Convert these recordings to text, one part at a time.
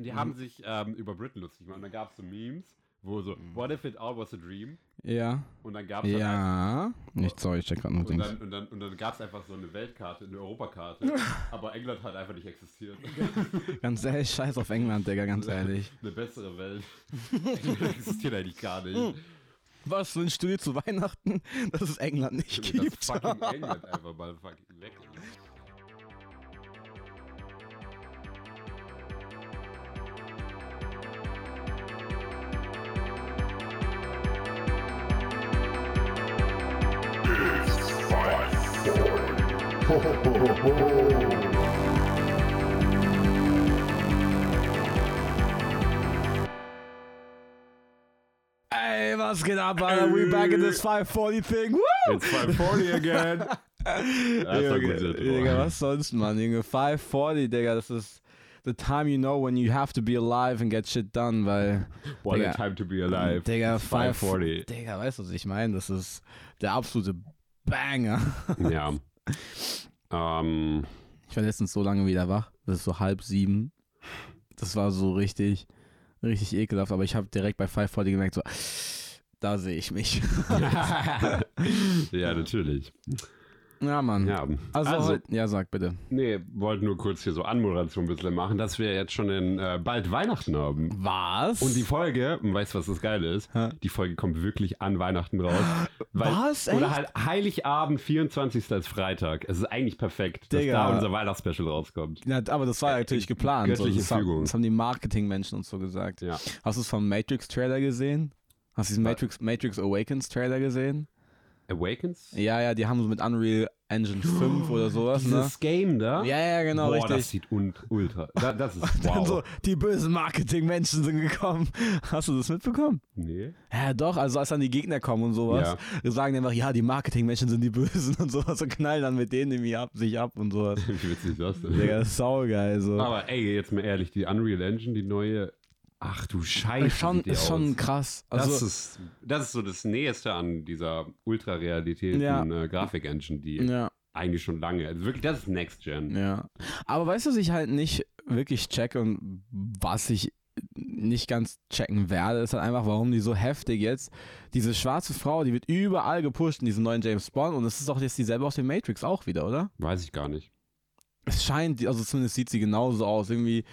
Und die haben sich ähm, über Britain lustig gemacht. Und dann gab es so Memes, wo so, what if it all was a dream? Ja. Und dann gab es dann Ja. Nicht, sorry, ich check gerade noch Und Dings. dann, und dann, und dann gab es einfach so eine Weltkarte, eine Europakarte. aber England hat einfach nicht existiert. Ganz ehrlich, scheiß auf England, Digga, ganz ehrlich. Eine bessere Welt. England existiert eigentlich gar nicht. Was, so ein Studio zu Weihnachten, dass es England nicht Das gibt? fucking England einfach mal fucking weg. Ey, was geht ab, Alter? We back in this 540 thing. Woo! It's 540 again. Junge, Digga, was sonst, Mann? Junge, 540, Digga, das ist the time you know when you have to be alive and get shit done, weil. What Digga, a time to be alive. Digga, It's 540. Digga, weißt du, was ich meine? Das ist der absolute Banger. Ja. Ähm, Ich war letztens so lange wieder wach. Das ist so halb sieben. Das war so richtig, richtig ekelhaft. Aber ich habe direkt bei 540 gemerkt, so, da sehe ich mich. ja, natürlich. Ja, Mann. Ja. Also, Also- ja, sag bitte. Nee, wollten nur kurz hier so Anmoderation ein bisschen machen, dass wir jetzt schon in äh, bald Weihnachten haben. Was? Und die Folge, weißt du, was das Geile ist? Hä? Die Folge kommt wirklich an Weihnachten raus. Weil, Was? Oder Echt? halt Heiligabend, 24. ist Freitag. Es ist eigentlich perfekt, dass Digga. da unser Weihnachtsspecial rauskommt. Ja, aber das war ja natürlich geplant. So, göttliche das, haben, Fügung. das haben die Marketingmenschen uns so gesagt. Ja. Hast du es vom Matrix-Trailer gesehen? Hast du diesen Matrix, Matrix Awakens-Trailer gesehen? Awakens? Ja, ja, die haben so mit Unreal Engine 5 oder sowas, ne? Dieses Game da? Ja, ja, genau, Boah, richtig. das sieht un ultra. Da, das ist Dann wow. so, die bösen Marketingmenschen sind gekommen. Hast du das mitbekommen? nee. Ja, doch, also als dann die Gegner kommen und sowas, sagen die einfach, ja, die Marketingmenschen sind die Bösen und sowas und knallen dann mit denen irgendwie ab, sich ab und sowas. Wie witzig das denn? Digga, saugeil, so. Aber ey, jetzt mal ehrlich, die Unreal Engine, die neue. Ach du Scheiße. ist schon, ist schon krass. Das, Also, ist, das ist so das Nächste an dieser Ultra-Realität Ja. äh, Grafik-Engine, die ja, eigentlich schon lange. Also wirklich, das ist Next Gen. ja. Aber weißt du, was ich halt nicht wirklich checke und was ich nicht ganz checken werde, ist halt einfach, warum die so heftig jetzt, diese schwarze Frau, die wird überall gepusht in diesem neuen James Bond und es ist doch jetzt dieselbe aus dem Matrix auch wieder, oder? Weiß ich gar nicht. Es scheint, also zumindest sieht sie genauso aus. Irgendwie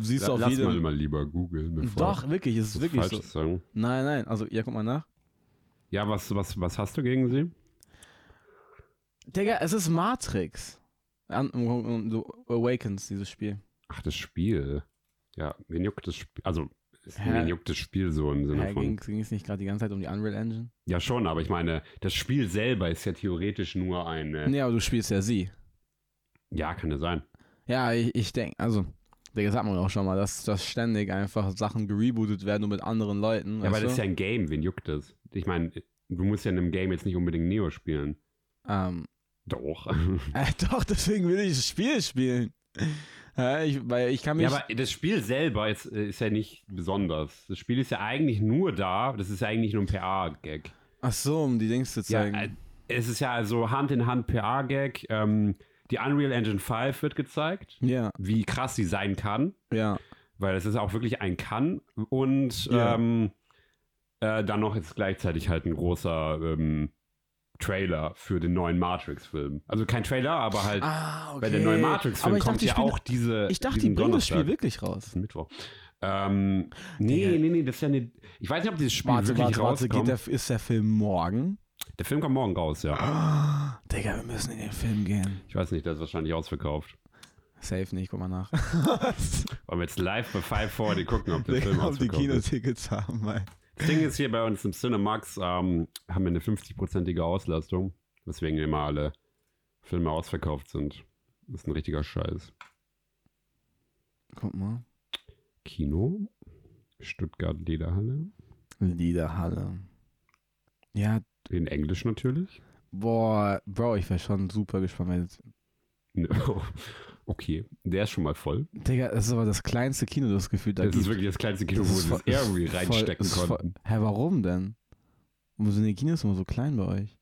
siehst du auf Lass jedem. mal, mal lieber googeln. bevor Doch, wirklich, es ist ich wirklich so. Sagen. Nein, nein, also, ja, guck mal nach. Ja, was, was, was hast du gegen sie? Digga, es ist Matrix. Du Awakens, dieses Spiel. Ach, das Spiel. Ja, wen juckt das Spiel? Also, wen juckt das Spiel so im Sinne Hä, von. ging es nicht gerade die ganze Zeit um die Unreal Engine? Ja, schon, aber ich meine, das Spiel selber ist ja theoretisch nur eine. Nee, aber du spielst ja sie. Ja, kann ja sein. Ja, ich, ich denke, also, Digga, hat man auch schon mal, dass, dass ständig einfach Sachen gerebootet werden, nur mit anderen Leuten. Ja, aber das ist ja ein Game, wen juckt das? Ich meine, du musst ja in einem Game jetzt nicht unbedingt Neo spielen. Ähm, Doch. äh, doch, deswegen will ich das Spiel spielen. Hä, ich, weil ich kann mich. Ja, aber das Spiel selber ist, äh, ist ja nicht besonders. Das Spiel ist ja eigentlich nur da, das ist ja eigentlich nur ein PA-Gag. ach so, um die Dings zu Ja, zeigen. äh, es ist ja also Hand in Hand PA-Gag. Ähm, die Unreal Engine 5 wird gezeigt, ja, wie krass sie sein kann, ja. weil es ist auch wirklich ein Kann. Und Ja. ähm, äh, dann noch jetzt gleichzeitig halt ein großer ähm, Trailer für den neuen Matrix-Film. Also kein Trailer, aber halt Ah, okay. bei der neuen Matrix-Film kommt dachte, ja auch diese. Ich dachte, die bringen das Spiel wirklich Das raus. ist Mittwoch. Ähm, nee, nee, nee, das ist ja nicht. Ich weiß nicht, ob dieses Spiel Warte, wirklich warte, warte, rauskommt. geht der, ist der Film morgen? Der Film kommt morgen raus, ja. Ah, Digga, wir müssen in den Film gehen. Ich weiß nicht, der ist wahrscheinlich ausverkauft. Safe nicht, guck mal nach. Wollen wir jetzt live bei 540 gucken, ob der Film Digga, ob die ausverkauft ist. Kinotickets haben, ey. Das Ding ist hier bei uns im Cinemax, ähm, haben wir eine 50-prozentige Auslastung, weswegen immer alle Filme ausverkauft sind. Das ist ein richtiger Scheiß. Guck mal. Kino, Stuttgart Lederhalle, Liederhalle. Ja, in Englisch natürlich. boah, Bro, ich wäre schon super gespannt. Jetzt, Okay, der ist schon mal voll. Digga, das ist aber das kleinste Kino, das Gefühl da Das ist gibt. wirklich das kleinste Kino, Das wo ist sie voll- das ist Airwheel reinstecken ist voll- konnten. Hä, warum denn? Warum sind die Kinos immer so klein bei euch?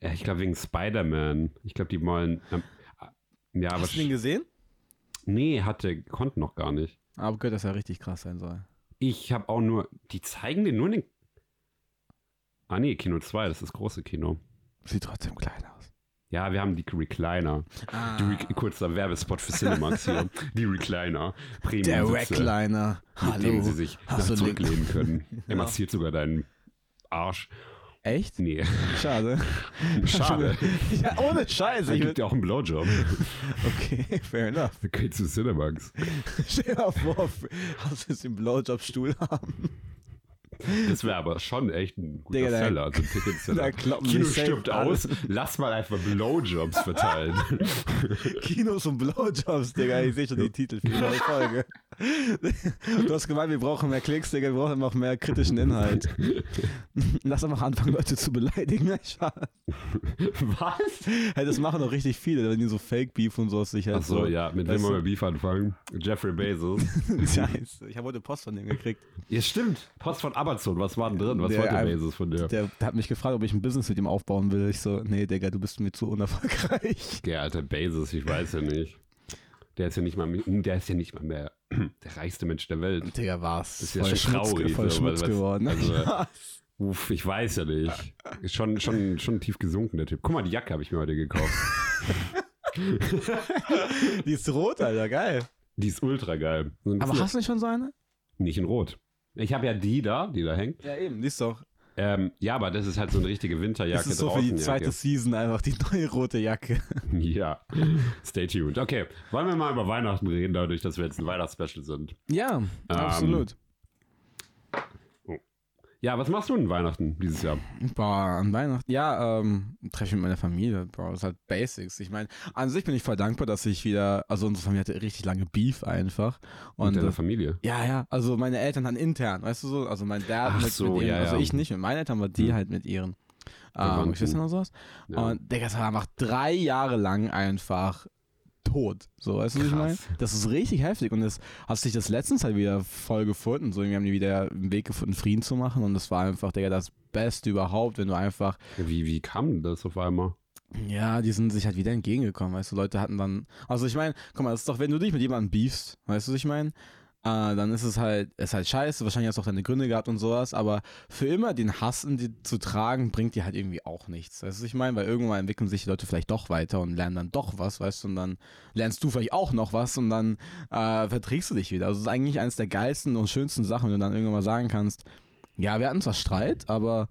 Ja, ich glaube wegen Spider-Man. Ich glaube, die wollen. Ähm, ja, aber. Hast du den gesehen? Nee, hatte, konnten noch gar nicht. Aber gehört, dass er richtig krass sein soll. Ich habe auch nur, die zeigen den nur in den. Ah nee, Kino 2, das ist das große Kino. Sieht trotzdem klein aus. Ja, wir haben die Recliner. Die Re kurzer Werbespot für Cinemax hier. Die Recliner. Premium Der Sitze, Rackliner. mit denen Hallo. sie sich zurücklehnen können. Er Ja. massiert sogar deinen Arsch. Echt? Nee, Schade. schade. ja, ohne Scheiße. Er Ich gibt dir auch einen Blowjob. okay, fair enough. Wir gehen zu Cinemax. Stell dir mal vor, hast du jetzt den Blowjob-Stuhl haben? Das wäre aber schon echt ein guter Digga, Seller. So ein Ticketseller. Kino stirbt aus. Lass mal einfach Blowjobs verteilen. Kinos und Blowjobs, Digga. Ich sehe schon den Titel für die neue Folge. Du hast gemeint, wir brauchen mehr Klicks, Digga. Wir brauchen einfach mehr kritischen Inhalt. Lass einfach anfangen, Leute zu beleidigen. Was? Hey, das machen doch richtig viele, wenn die so Fake-Beef und so aus sich halt Achso, ja, mit wem wollen wir Beef anfangen? Jeffrey Bezos. Scheiße. Ich habe heute Post von dem gekriegt. Ja, stimmt. Post von Amazon. Was war denn drin? Was Der wollte ein- Bezos von dir? Der, der hat mich gefragt, ob ich ein Business mit ihm aufbauen will. Ich so, nee, Digga, du bist mir zu unerfolgreich. Der alte Bezos, ich weiß ja nicht. Der ist ja nicht mal, der ist ja nicht mal mehr der reichste Mensch der Welt. Digga, war's. Das ist ja voll schon Schmutz, traurig, voll so, Schmutz weil- geworden. also- Ja. Uff, ich weiß ja nicht. Ist schon, schon, schon tief gesunken, der Typ. Guck mal, die Jacke habe ich mir heute gekauft. Die ist rot, Alter, geil. Die ist ultra geil. Aber hast du nicht schon so eine? nicht in Rot. Ich habe ja die da, die da hängt. Ja, eben, die ist doch. Ähm, ja, aber das ist halt so eine richtige Winterjacke Das ist so für die zweite Season einfach die neue rote Jacke. Ja, stay tuned. Okay, wollen wir mal über Weihnachten reden, dadurch, dass wir jetzt ein Weihnachtsspecial sind. Ja, absolut. Ja, was machst du denn Weihnachten dieses Jahr? Boah, an Weihnachten. Ja, ähm, treffe ich mit meiner Familie, Bro. Das ist halt Basics. Ich meine, an sich bin ich voll dankbar, dass ich wieder, also unsere Familie hatte richtig lange Beef einfach. Mit Und deiner äh, Familie? ja, ja, also meine Eltern dann intern, weißt du so, also mein Dad Ach mit, so, mit ihren, ja, also ja. ich nicht mit meinen Eltern, aber die Hm. halt mit ihren ähm, Geschwistern und sowas. Ja. Und Digga, das war einfach drei Jahre lang einfach tot. So, weißt du, was ich meine? Das ist richtig heftig und das hat sich das letztens halt wieder voll gefunden. So, wir haben die wieder einen Weg gefunden, Frieden zu machen und das war einfach, Digga, das Beste überhaupt, wenn du einfach, Wie, wie kam das auf einmal? ja, die sind sich halt wieder entgegengekommen, weißt du, Leute hatten dann, also ich meine, guck mal, das ist doch, wenn du dich mit jemandem beefst, weißt du, was ich meine? Äh, dann ist es halt, ist halt scheiße, wahrscheinlich hast du auch deine Gründe gehabt und sowas, aber für immer den Hass in dir zu tragen, bringt dir halt irgendwie auch nichts. Weißt du, was ich meine? Weil irgendwann entwickeln sich die Leute vielleicht doch weiter und lernen dann doch was, weißt du, und dann lernst du vielleicht auch noch was und dann äh, verträgst du dich wieder. Also es ist eigentlich eines der geilsten und schönsten Sachen, wenn du dann irgendwann mal sagen kannst, ja, wir hatten zwar Streit, aber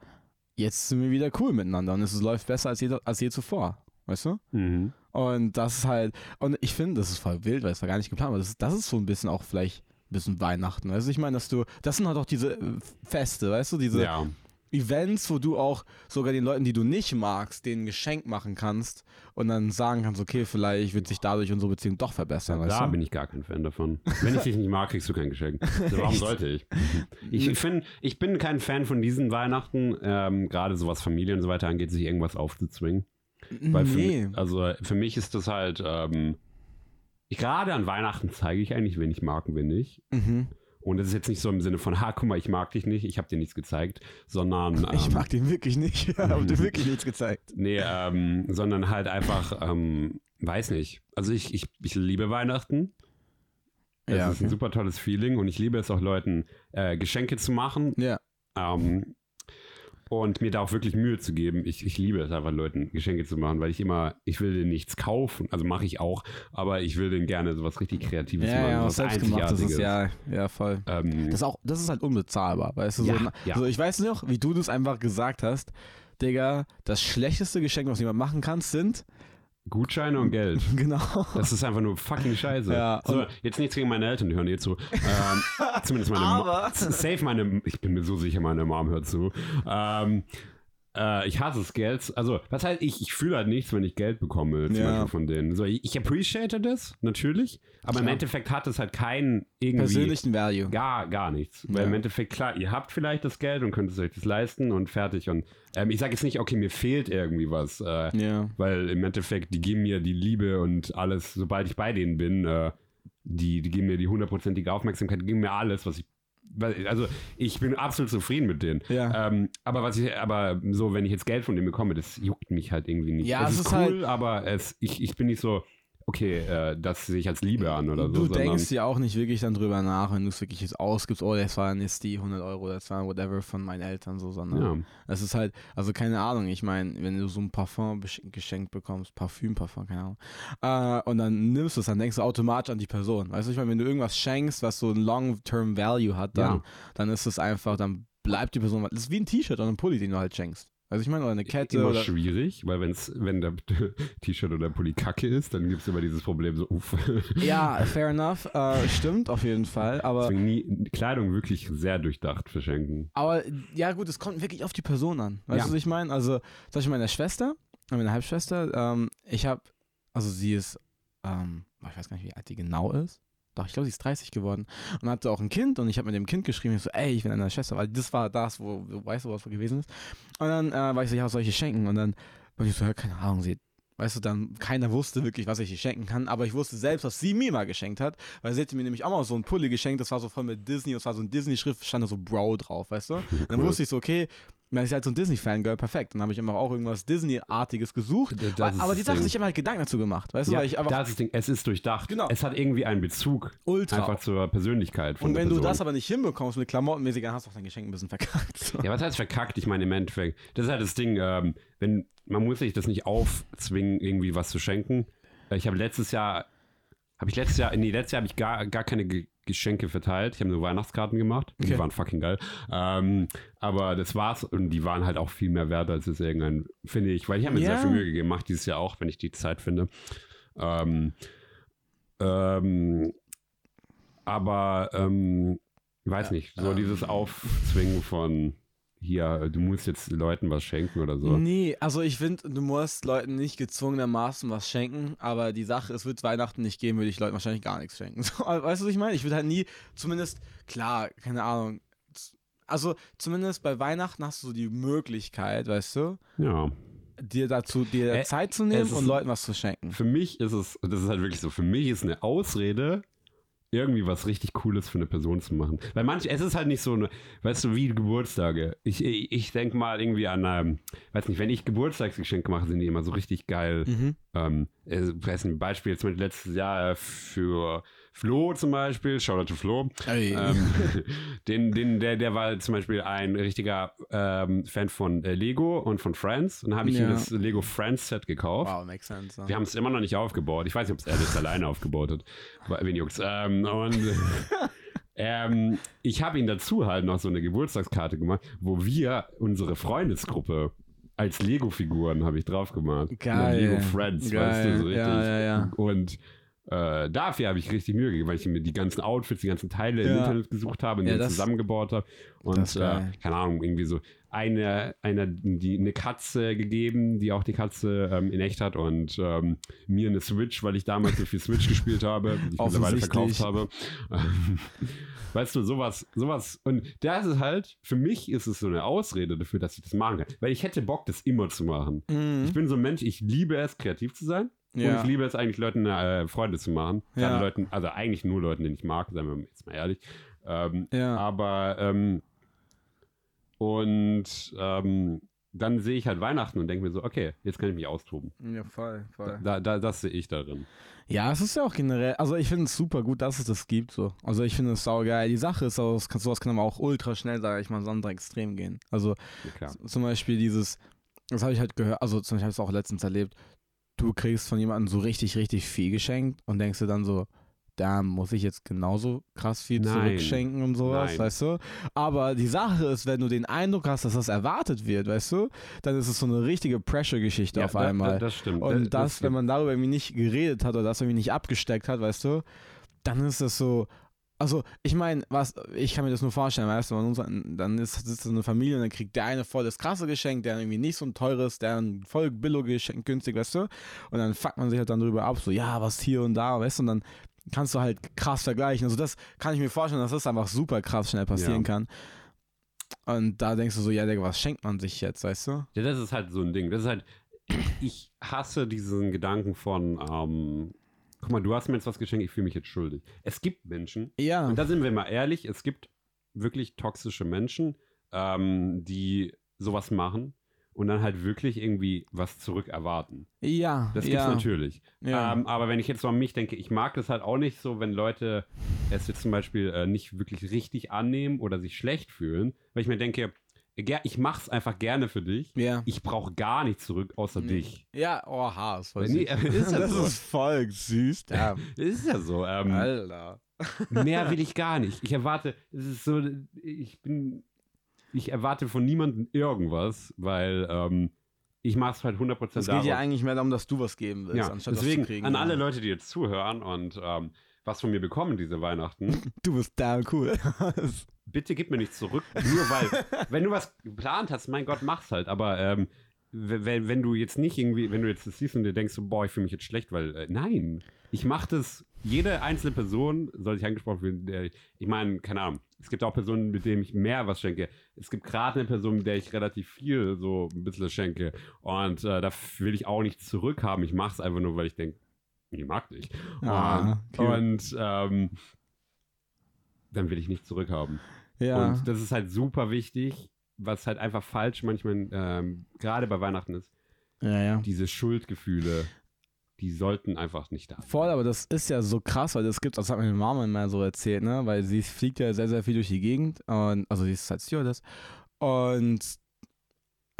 jetzt sind wir wieder cool miteinander und es läuft besser als je, als je zuvor. Weißt du? Mhm. Und das ist halt, und ich finde, das ist voll wild, weil es war gar nicht geplant, aber das ist, das ist so ein bisschen auch vielleicht bisschen Weihnachten. Weißt du, ich meine, dass du, das sind halt auch diese äh, Feste, weißt du, diese Ja, Events, wo du auch sogar den Leuten, die du nicht magst, denen ein Geschenk machen kannst und dann sagen kannst, okay, vielleicht wird sich dadurch unsere Beziehung doch verbessern, weißt da du? bin ich gar kein Fan davon. Wenn ich dich nicht mag, kriegst du kein Geschenk. Also warum sollte ich? Ich finde, ich bin kein Fan von diesen Weihnachten, ähm, gerade so was Familie und so weiter angeht, sich irgendwas aufzuzwingen. Weil für, nee. mi- also für mich ist das halt, ähm, ich- gerade an Weihnachten zeige ich eigentlich, wen ich mag und wen nicht. Mhm. Und das ist jetzt nicht so im Sinne von, ha, guck mal, ich mag dich nicht, ich habe dir nichts gezeigt, sondern Ich ähm, mag den wirklich nicht. Ja, hab dir wirklich nichts gezeigt. Nee, ähm, sondern halt einfach, ähm, weiß nicht. Also ich, ich, ich liebe Weihnachten. Es Ja, ist ein okay. super tolles Feeling und ich liebe es auch Leuten, äh, Geschenke zu machen Ja. ähm, und mir da auch wirklich Mühe zu geben. Ich, ich liebe es einfach, Leuten Geschenke zu machen, weil ich immer, ich will denen nichts kaufen, also mache ich auch, aber ich will denen gerne sowas richtig Kreatives Ja, machen, ja, was selbstgemachtes ist, ja, ja, voll. Ähm, Das ist auch, das ist halt unbezahlbar, weißt du? Ja, so, ja. Also ich weiß noch, wie du das einfach gesagt hast, Digga, das schlechteste Geschenk, was jemand machen kann, sind, Gutscheine und Geld. genau. Das ist einfach nur fucking scheiße. Ja, so, jetzt nichts gegen meine Eltern, die hören eh zu. Ähm, zumindest meine Mo- Aber- Safe meine, ich bin mir so sicher, meine Mom hört zu. Ähm, äh, ich hasse es Geld. Also, was halt, ich, ich fühle halt nichts, wenn ich Geld bekomme, zum Ja. Beispiel von denen. So, ich, ich appreciate das, natürlich, aber im Klar. Endeffekt hat es halt keinen irgendwie. Persönlichen Value. Gar, gar nichts. Weil Ja. im Endeffekt, klar, ihr habt vielleicht das Geld und könnt es euch das leisten und fertig. Und ähm, ich sage jetzt nicht, okay, mir fehlt irgendwie was. Äh, Ja. weil im Endeffekt, die geben mir die Liebe und alles, sobald ich bei denen bin, äh, die, die geben mir die hundertprozentige Aufmerksamkeit, die geben mir alles, was ich. Also ich bin absolut zufrieden mit denen. Ja. Ähm, aber was ich, aber so, wenn ich jetzt Geld von denen bekomme, das juckt mich halt irgendwie nicht. Ja, es es ist ist cool, halt- aber es, ich, ich bin nicht so, okay, äh, das sehe ich als Liebe an oder so. Du denkst ja auch nicht wirklich dann drüber nach, wenn du es wirklich jetzt ausgibst, oh, das waren jetzt die 100 Euro, das war whatever von meinen Eltern so, sondern Ja. es ist halt, also keine Ahnung, ich meine, wenn du so ein Parfum geschenkt bekommst, Parfüm, Parfum, keine Ahnung, äh, und dann nimmst du es, dann denkst du automatisch an die Person. Weißt du, ich meine, wenn du irgendwas schenkst, was so ein Long-Term Value hat, dann, Ja. dann ist es einfach, dann bleibt die Person, das ist wie ein T-Shirt oder ein Pulli, den du halt schenkst. Also ich meine, oder eine Kette immer oder... schwierig, weil wenn's, wenn der T-Shirt oder Pulli kacke ist, dann gibt es immer dieses Problem so, uff. Ja, fair enough, äh, stimmt auf jeden Fall, aber... Deswegen nie, Kleidung wirklich sehr durchdacht verschenken. Aber ja, gut, es kommt wirklich auf die Person an. Weißt Ja. du, was ich meine? Also, zum Beispiel meine Schwester, meine Halbschwester, ähm, ich habe, also sie ist, ähm, ich weiß gar nicht, wie alt die genau ist. Doch, ich glaube, sie ist 30 geworden und hatte auch ein Kind und ich habe mit dem Kind geschrieben, ich so, ey, ich bin deine Schwester, weil das war das, wo, du weißt, wo was gewesen ist. Und dann äh, war ich so, ja, was soll ich ihr schenken? Und dann war ich so, ja, keine Ahnung, sie, weißt du, dann, keiner wusste wirklich, was ich ihr schenken kann, aber ich wusste selbst, was sie mir mal geschenkt hat, weil sie hätte mir nämlich auch mal so einen Pulli geschenkt, das war so voll mit Disney, das war so ein Disney-Schrift, stand da so Bro drauf, weißt du? Dann Cool. wusste ich so, okay, man ist halt so ein Disney-Fangirl, perfekt. Dann habe ich immer auch irgendwas Disney-artiges gesucht. Das aber die Sache ich habe halt Gedanken dazu gemacht, weißt du, Ja, weil ich einfach das ist das Ding. Es ist durchdacht. Genau. Es hat irgendwie einen Bezug ultra. einfach zur Persönlichkeit von und wenn du das aber nicht hinbekommst mit Klamottenmäßig, dann hast du auch dein Geschenk ein bisschen verkackt. So. Ja, was heißt verkackt? Ich meine, im Endeffekt, das ist halt das Ding, ähm, wenn, man muss sich das nicht aufzwingen, irgendwie was zu schenken. Äh, Ich habe letztes Jahr, habe ich letztes Jahr, nee, letztes Jahr habe ich gar, gar keine Geschenke verteilt. Ich habe nur Weihnachtskarten gemacht. Die Okay. waren fucking geil. Ähm, aber das war's und die waren halt auch viel mehr wert als es irgendein, finde ich, weil ich habe mir Ja. sehr viel Mühe gemacht dieses Jahr auch, wenn ich die Zeit finde. Ähm, ähm, aber ähm, ich weiß nicht, so dieses Aufzwingen von hier, du musst jetzt Leuten was schenken oder so. Nee, also ich finde, du musst Leuten nicht gezwungenermaßen was schenken, aber die Sache, es wird Weihnachten nicht geben, würde ich Leuten wahrscheinlich gar nichts schenken. So, weißt du, was ich meine? Ich würde halt nie, zumindest, klar, keine Ahnung, also zumindest bei Weihnachten hast du so die Möglichkeit, weißt du, Ja. dir dazu, dir Äh, Zeit zu nehmen und Leuten was zu schenken. Für mich ist es, das ist halt wirklich so, für mich ist eine Ausrede, irgendwie was richtig Cooles für eine Person zu machen. Weil manch, es ist halt nicht so eine, weißt du, wie Geburtstage. Ich, ich, ich denke mal irgendwie an, ähm, weiß nicht, wenn ich Geburtstagsgeschenke mache, sind die immer so richtig geil. Mhm. Ähm, äh, weiß nicht, Beispiel jetzt mit letztes Jahr für Flo zum Beispiel, Shoutout to Flo. Ey. Ähm, den, den, der, der war zum Beispiel ein richtiger ähm, Fan von äh, Lego und von Friends. Und dann habe ich ihm Ja. das Lego Friends Set gekauft. wow, makes sense. ja. Wir haben es immer noch nicht aufgebaut. Ich weiß nicht, ob es er das alleine aufgebaut hat. Aber Wen juckt's? Ähm, und ähm, ich habe ihm dazu halt noch so eine Geburtstagskarte gemacht, wo wir unsere Freundesgruppe als Lego-Figuren habe ich drauf gemacht. Geil. Lego Friends, weißt du, so richtig. Ja, ja, ja. Und äh, dafür habe ich richtig Mühe gegeben, weil ich mir die ganzen Outfits, die ganzen Teile im Ja. Internet gesucht habe und Ja, die zusammengebaut habe. Und äh, keine Ahnung, irgendwie so eine, eine, die, eine Katze gegeben, die auch die Katze ähm, in echt hat und ähm, mir eine Switch, weil ich damals so viel Switch gespielt habe, die ich mittlerweile verkauft habe. Weißt du, sowas, sowas. Und das ist halt, für mich ist es so eine Ausrede dafür, dass ich das machen kann. Weil ich hätte Bock, das immer zu machen. Mhm. Ich bin so ein Mensch, ich liebe es, kreativ zu sein. Und Ja. ich liebe es eigentlich, Leuten äh, Freude zu machen. Ja. Leuten, also eigentlich nur Leuten, den ich mag, seien wir jetzt mal ehrlich. Ähm, Ja. Aber ähm, und ähm, dann sehe ich halt Weihnachten und denke mir so, okay, jetzt kann ich mich austoben. Ja, voll, voll. Da, da, das sehe ich darin. Ja, es ist ja auch generell, also ich finde es super gut, dass es das gibt so. Also ich finde es saugeil. Die Sache ist, auch, sowas kann aber auch ultra schnell, sage ich mal, so Extrem gehen. Also Ja, zum Beispiel dieses, das habe ich halt gehört, also zum Beispiel habe ich es auch letztens erlebt, du kriegst von jemandem so richtig, richtig viel geschenkt und denkst dir dann so, da muss ich jetzt genauso krass viel Nein. zurückschenken und sowas, Nein. weißt du? Aber die Sache ist, wenn du den Eindruck hast, dass das erwartet wird, weißt du, dann ist es so eine richtige Pressure-Geschichte Ja, auf da- einmal. Da, das stimmt. Und Da- das, wenn man darüber irgendwie nicht geredet hat oder das irgendwie nicht abgesteckt hat, weißt du, dann ist das so. Also, ich meine, was, ich kann mir das nur vorstellen, weißt du, muss, dann ist, sitzt so eine Familie und dann kriegt der eine voll das krasse Geschenk, der irgendwie nicht so ein teures, der ein voll billig Geschenk, günstig, weißt du, und dann fuckt man sich halt dann drüber ab, so, ja, was hier und da, weißt du, und dann kannst du halt krass vergleichen. Also, das kann ich mir vorstellen, dass das einfach super krass schnell passieren Ja. kann. Und da denkst du so, ja, Digga, was schenkt man sich jetzt, weißt du? Ja, das ist halt so ein Ding. Das ist halt, ich hasse diesen Gedanken von, ähm, guck mal, du hast mir jetzt was geschenkt, ich fühle mich jetzt schuldig. Es gibt Menschen, Ja. und da sind wir mal ehrlich, es gibt wirklich toxische Menschen, ähm, die sowas machen. und dann halt wirklich irgendwie was zurück erwarten. Ja, Das gibt's ja. natürlich. Ja. Ähm, aber wenn ich jetzt so an mich denke, ich mag das halt auch nicht so, wenn Leute es jetzt zum Beispiel äh, nicht wirklich richtig annehmen oder sich schlecht fühlen, weil ich mir denke, ich mach's einfach gerne für dich. ja. Ich brauche gar nichts zurück außer Nee. dich. Ja, oh, Haas. weiß Nee, ich. ist ja das so. ist voll süß. Ja. Ist ja so. Ähm, Alter. mehr will ich gar nicht. Ich erwarte, es ist so, ich bin, ich erwarte von niemandem irgendwas, weil ähm, ich mache es halt 100% Es geht ja eigentlich mehr darum, dass du was geben willst, ja, anstatt deswegen was zu kriegen. an alle. Leute, die jetzt zuhören und ähm, was von mir bekommen diese Weihnachten, Du bist damn cool. bitte gib mir nicht zurück, nur weil, wenn du was geplant hast, mein Gott, mach's halt, aber ähm, wenn, wenn du jetzt nicht irgendwie, wenn du jetzt das siehst und dir denkst, so, boah, ich fühle mich jetzt schlecht, weil, äh, nein, ich mache das, jede einzelne Person soll sich angesprochen fühlen, der, ich meine, keine Ahnung, es gibt auch Personen, mit denen ich mehr was schenke. Es gibt gerade eine Person, mit der ich relativ viel so ein bisschen schenke. Und äh, da will ich auch nichts zurückhaben, ich mache es einfach nur, weil ich denke, die mag dich. Ah, und und ähm, dann will ich nichts zurückhaben. ja. Und das ist halt super wichtig, was halt einfach falsch manchmal, ähm, gerade bei Weihnachten ist. ja, ja. Diese Schuldgefühle, die sollten einfach nicht da sein. Voll, aber das ist ja so krass, weil das gibt, das hat meine Mama immer so erzählt, ne? Weil sie fliegt ja sehr, sehr viel durch die Gegend und also sie ist halt Stewardess und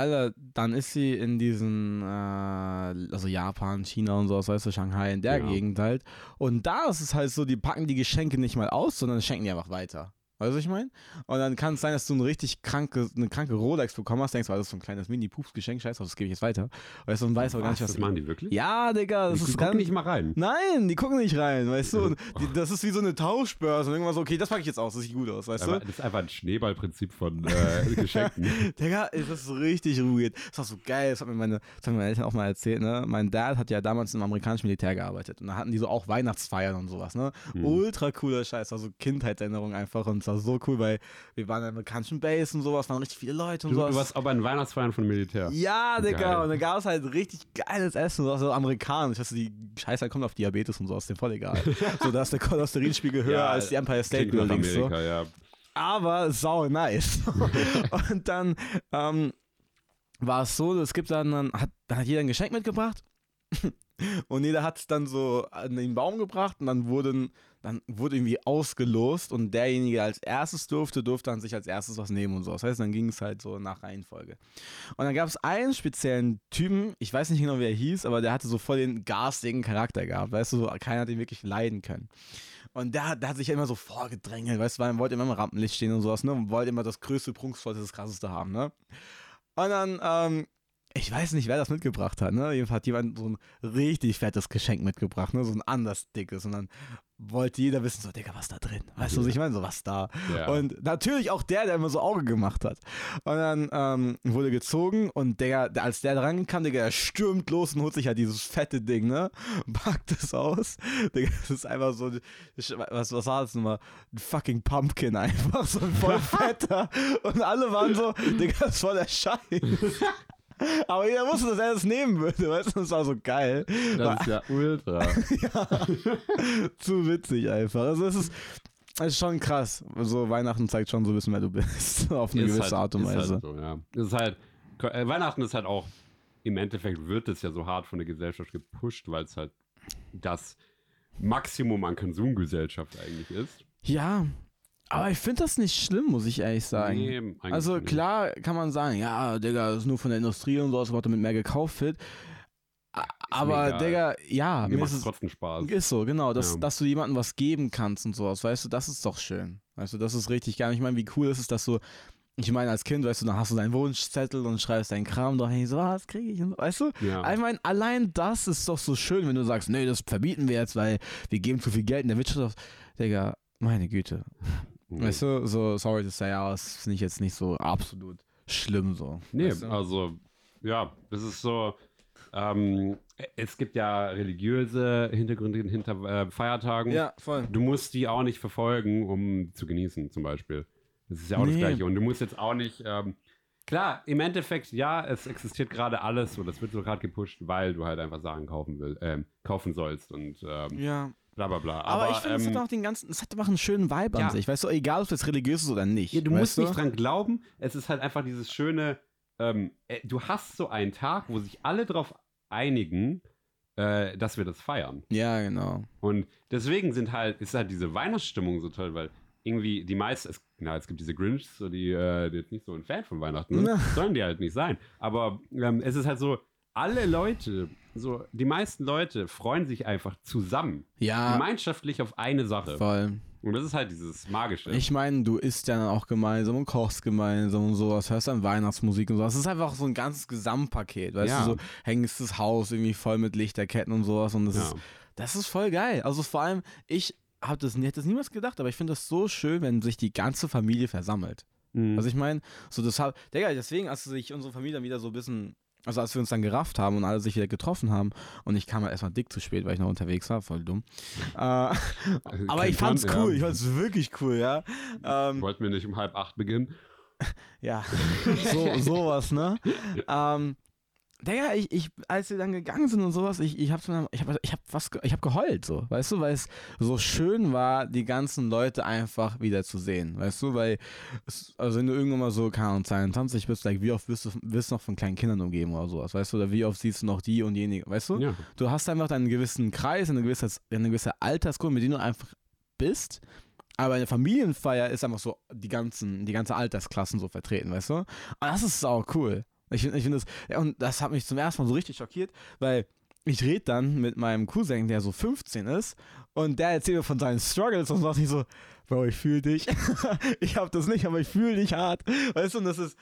Alter, dann ist sie in diesen, äh, also Japan, China und sowas, weißt du, Shanghai, in der Ja. Gegend halt. Und da ist es halt so, die packen die Geschenke nicht mal aus, sondern schenken die einfach weiter. Weißt du, was ich meine? Und dann kann es sein, dass du eine richtig kranke, eine kranke Rolex bekommen hast, denkst, du, das ist so ein kleines Mini-Pups-Geschenk, scheiße, das gebe ich jetzt weiter. Weißt du, und weißt aber gar Was, nicht, was das machen die wirklich? Ja, Digga, das die ist gucken ganz, nicht mal rein. Nein, die gucken nicht rein, weißt du? Die, das ist wie so eine Tauschbörse und irgendwann so, okay, das packe ich jetzt aus, das sieht gut aus, weißt Aber du? das ist einfach ein Schneeballprinzip von äh, Geschenken. Digga, ist das so richtig ruhig. Das war so geil, das hat mir meine, das haben meine Eltern auch mal erzählt, ne? Mein Dad hat ja damals im amerikanischen Militär gearbeitet und da hatten die so auch Weihnachtsfeiern und sowas, ne? Hm. Ultra cooler Scheiß, also Kindheitserinnerung einfach und es war so cool, weil wir waren in der amerikanischen Base und sowas, waren richtig viele Leute und Du, sowas. du warst auch bei den Weihnachtsfeiern von Militär. Ja, Digga, Geil. und dann gab es halt richtig geiles Essen, so so amerikanisch. Weißt du, die Scheiße kommt auf Diabetes und so, ist dem voll egal. so, da ist der Cholesterinspiegel höher Ja, als die Empire State Buildings. So. Ja. Aber sau nice. und dann ähm, war es so, es gibt dann, dann hat, dann hat jeder ein Geschenk mitgebracht. Und jeder hat es dann so an den Baum gebracht und dann wurden, dann wurde irgendwie ausgelost und derjenige, der als erstes durfte, durfte dann sich als erstes was nehmen und so. Das heißt, dann ging es halt so nach Reihenfolge. Und dann gab es einen speziellen Typen, ich weiß nicht genau, wie er hieß, aber der hatte so voll den garstigen Charakter gehabt. Weißt du, so, keiner hat ihn wirklich leiden können. Und der, hat- der hat sich immer so vorgedrängelt, weißt du, weil er wollte immer im Rampenlicht stehen und sowas, ne? Und wollte immer das größte, prunkvollste, das krasseste haben, ne? Und dann, ähm, ich weiß nicht, wer das mitgebracht hat, ne? Jedenfalls hat jemand so ein richtig fettes Geschenk mitgebracht, ne? So ein anders dickes. Und dann wollte jeder wissen, so, Digga, was da drin? Weißt du, was ich meine? So, was da? ja. Und natürlich auch der, der immer so Auge gemacht hat. Und dann ähm, wurde gezogen und der, der, als der dran kam, Digga, der stürmt los und holt sich halt dieses fette Ding, ne? Packt es aus. Digga, das ist einfach so, was, was war das nochmal? Ein fucking Pumpkin einfach, so ein voll fetter. Und alle waren so, Digga, das ist voll der Scheiß. Aber jeder wusste, dass er das nehmen würde, weißt du? Das war so geil. das ist ja ultra. Ja, zu witzig einfach. Also es ist, es ist schon krass. So Weihnachten zeigt schon so ein bisschen, wer du bist. Auf eine Ist gewisse halt, Art und ist Weise. Halt so, ja. Ist halt, äh, Weihnachten ist halt auch, im Endeffekt wird es ja so hart von der Gesellschaft gepusht, weil es halt das Maximum an Konsumgesellschaft eigentlich ist. Ja, aber ich finde das nicht schlimm, muss ich ehrlich sagen. Nee, also nicht. klar kann man sagen, ja, Digga, das ist nur von der Industrie und so, was damit mehr gekauft wird. Aber. Digga, ja, Mir mir macht ist es trotzdem Spaß. Ist so, genau, dass, Ja. dass du jemandem was geben kannst und sowas, weißt du, das ist doch schön. Weißt du, das ist richtig geil. Ich meine, wie cool ist es, dass du, ich meine, als Kind, weißt du, dann hast du deinen Wunschzettel und schreibst deinen Kram doch, hey, so, was kriege ich? Und, so, weißt du? Ja. Ich meine, allein das ist doch so schön, wenn du sagst, nee, das verbieten wir jetzt, weil wir geben zu viel Geld in der Wirtschaft. Digga, meine Güte. Mhm. Weißt du, so, sorry to say, aber das finde ich jetzt nicht so absolut schlimm so. Nee, weißt du? also, ja, das ist so. Ähm, es gibt ja religiöse Hintergründe hinter äh, Feiertagen. ja, voll. Du musst die auch nicht verfolgen, um zu genießen, zum Beispiel. Das ist ja auch das Nee. Gleiche. Und du musst jetzt auch nicht. Ähm, klar, im Endeffekt, ja, es existiert gerade alles und das wird so gerade gepusht, weil du halt einfach Sachen kaufen will, ähm, kaufen sollst und ähm, Ja. Bla bla bla. Aber, ich finde, es ähm, hat auch den ganzen, es hat einfach einen schönen Vibe ja. an sich. Weißt du, egal ob es religiös ist oder nicht. Ja, du musst nicht dran glauben. Es ist halt einfach dieses schöne, ähm, äh, du hast so einen Tag, wo sich alle darauf einigen, äh, dass wir das feiern. Ja, genau. Und deswegen sind halt, ist halt diese Weihnachtsstimmung so toll, weil irgendwie die meisten, es, na, es gibt diese Grinch, so die, äh, die jetzt nicht so ein Fan von Weihnachten sind, Ja. sollen die halt nicht sein. Aber ähm, es ist halt so, alle Leute, so die meisten Leute freuen sich einfach zusammen, Ja, gemeinschaftlich auf eine Sache. voll. Und das ist halt dieses Magische. Ich meine, du isst ja dann auch gemeinsam und kochst gemeinsam und sowas, hörst dann Weihnachtsmusik und sowas. Das ist einfach so ein ganzes Gesamtpaket, weißt Ja. du, so hängst das Haus irgendwie voll mit Lichterketten und sowas und das ja. ist Das ist voll geil. Also vor allem, ich hab das, hätte das niemals gedacht, aber ich finde das so schön, wenn sich die ganze Familie versammelt. Mhm. Also ich meine, so das hat, Digga, deswegen, als sich unsere Familie dann wieder so ein bisschen, also als wir uns dann gerafft haben und alle sich wieder getroffen haben und ich kam halt erstmal dick zu spät, weil ich noch unterwegs war, voll dumm. Äh, aber ich fand's man, cool, ja. ich fand's wirklich cool, ja. Ähm, Wollten wir nicht um halb acht beginnen? Ja, so, sowas, ne? ähm, Digga, ich, ich, als wir dann gegangen sind und sowas, ich, ich hab, so- ich hab, ich hab was, ich hab geheult, so, weißt du, weil es so schön war, die ganzen Leute einfach wieder zu sehen, weißt du, weil, es, also wenn du irgendwann mal so, keine Ahnung, 22 bist, like, wie oft wirst du, wirst du noch von kleinen Kindern umgeben oder sowas, weißt du, oder wie oft siehst du noch die und jene, weißt du? Ja. Du hast einfach deinen gewissen Kreis, eine gewisse, eine gewisse Altersgruppe, mit denen du einfach bist. Aber eine Familienfeier ist einfach so die ganzen, die ganze Altersklassen so vertreten, weißt du? Und das ist auch cool. Ich finde ich find das, ja, und das hat mich zum ersten Mal so richtig schockiert, weil ich rede dann mit meinem Cousin, der so 15 ist, und der erzählt mir von seinen Struggles und sagt nicht so, Bro, ich fühle dich. ich hab das nicht, aber ich fühle dich hart. Weißt du, und das ist.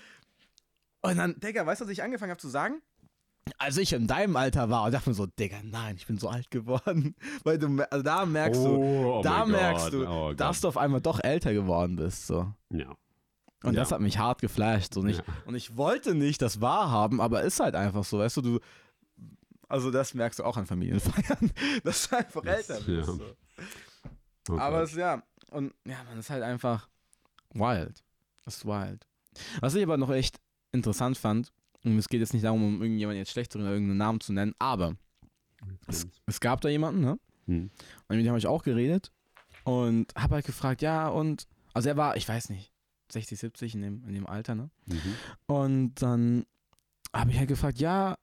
Und dann, Digga, weißt du, was ich angefangen habe zu sagen? Als ich in deinem Alter war und dachte mir so, Digga, nein, ich bin so alt geworden. Weil du, also da merkst du, oh, da mein merkst Gott. du, oh dass du auf einmal doch älter geworden bist. So. Ja. Und Ja. das hat mich hart geflasht. So. Und, ich, Ja. und ich wollte nicht das wahrhaben, aber ist halt einfach so, weißt du, du. Also das merkst du auch an Familienfeiern, dass du einfach Das- älter bist. ja. So. Oh Aber es, ja, und ja, man ist halt einfach wild. Das ist wild. Was ich aber noch echt interessant fand, und es geht jetzt nicht darum, um irgendjemanden jetzt schlecht zu reden oder irgendeinen Namen zu nennen, aber es, es gab da jemanden, ne? Hm. Und mit dem habe ich auch geredet und habe halt gefragt, ja, und, also er war, ich weiß nicht, 60, 70 in dem, in dem Alter, ne? Mhm. Und dann habe ich halt gefragt, ja,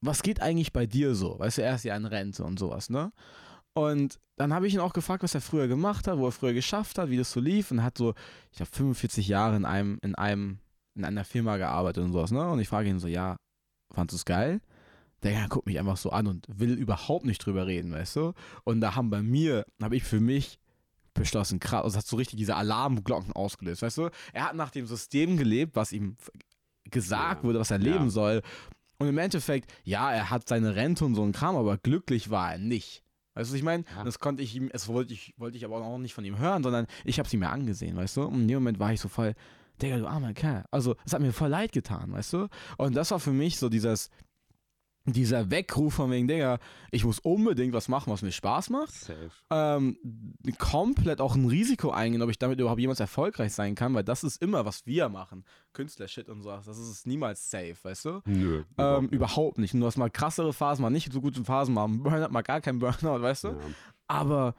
was geht eigentlich bei dir so? Weißt du, er ist ja in Rente und sowas, ne? Und dann habe ich ihn auch gefragt, was er früher gemacht hat, wo er früher geschafft hat, wie das so lief und hat so, ich glaube, 45 Jahre in einem, in einem, in einer Firma gearbeitet und sowas, ne? Und ich frage ihn so, ja, fandest du es geil? Der guckt mich einfach so an und will überhaupt nicht drüber reden, weißt du? Und da haben bei mir, habe ich für mich beschlossen, krass, also hat so richtig diese Alarmglocken ausgelöst, weißt du? Er hat nach dem System gelebt, was ihm gesagt Ja. wurde, was er Ja. leben soll. Und im Endeffekt, ja, er hat seine Rente und so ein Kram, aber glücklich war er nicht. Weißt du, was ich meine? Ja. Das konnte ich ihm, das wollte ich, wollte ich aber auch nicht von ihm hören, sondern ich habe ihm ja angesehen, weißt du? Und in dem Moment war ich so voll, Digga, du armer Kerl. Also, es hat mir voll leid getan, weißt du? Und das war für mich so dieses, dieser Weckruf von wegen, Digga, ich muss unbedingt was machen, was mir Spaß macht Safe. ähm, komplett auch ein Risiko eingehen, ob ich damit überhaupt jemals erfolgreich sein kann, weil das ist immer, was wir machen. Künstler-Shit und sowas. Das ist niemals safe, weißt du? Nö. Ähm, überhaupt nicht. Und du hast mal krassere Phasen, mal nicht so gute Phasen, mal einen Burnout, mal gar keinen Burnout, weißt du? ja. Aber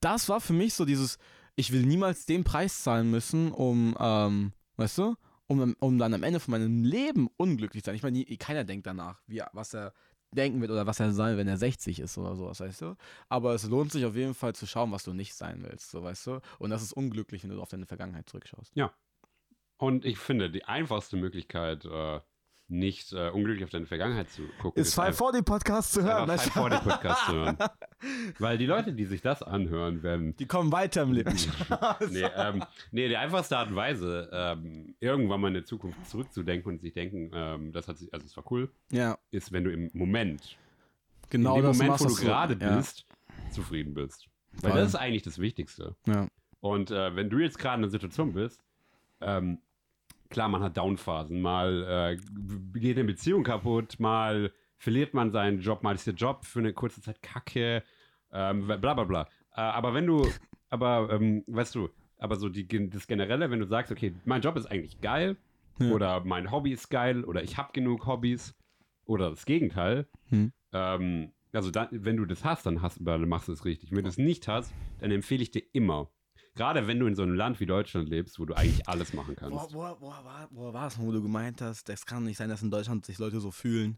das war für mich so dieses, ich will niemals den Preis zahlen müssen, um, ähm, weißt du, um, um dann am Ende von meinem Leben unglücklich zu sein. Ich meine, keiner denkt danach, wie, was er denken wird oder was er sein, wenn er 60 ist oder sowas, weißt du? Aber es lohnt sich auf jeden Fall zu schauen, was du nicht sein willst, so, weißt du? Und das ist unglücklich, wenn du auf deine Vergangenheit zurückschaust. Und ich finde, die einfachste Möglichkeit, äh, nicht äh, unglücklich auf deine Vergangenheit zu gucken, Ist 540 Podcast zu hören. einfach Five Forty Podcast zu hören. Weil die Leute, die sich das anhören, werden Die kommen weiter im Leben. nee, ähm, nee, die einfachste Art und Weise, ähm, irgendwann mal in der Zukunft zurückzudenken und sich denken, ähm, das hat sich, also es war cool, ja, ist, wenn du im Moment, genau in dem Moment, wo du gerade ja. bist, zufrieden bist. Weil Voll. das ist eigentlich das Wichtigste. Ja. Und äh, wenn du jetzt gerade in einer Situation bist, ähm, klar, man hat Downphasen, mal äh, geht eine Beziehung kaputt, mal verliert man seinen Job, mal ist der Job für eine kurze Zeit kacke, ähm, bla bla bla. Äh, aber wenn du, aber ähm, weißt du, aber so die, das Generelle, wenn du sagst, okay, mein Job ist eigentlich geil Ja. oder mein Hobby ist geil oder ich habe genug Hobbys oder das Gegenteil, Hm. ähm, also dann, wenn du das hast, dann, hast, dann machst du es richtig. Wenn du es nicht hast, dann empfehle ich dir immer, Gerade wenn du in so einem Land wie Deutschland lebst, wo du eigentlich alles machen kannst. Boah, boah, boah, boah, boah, war es, wo du gemeint hast, das kann nicht sein, dass in Deutschland sich Leute so fühlen.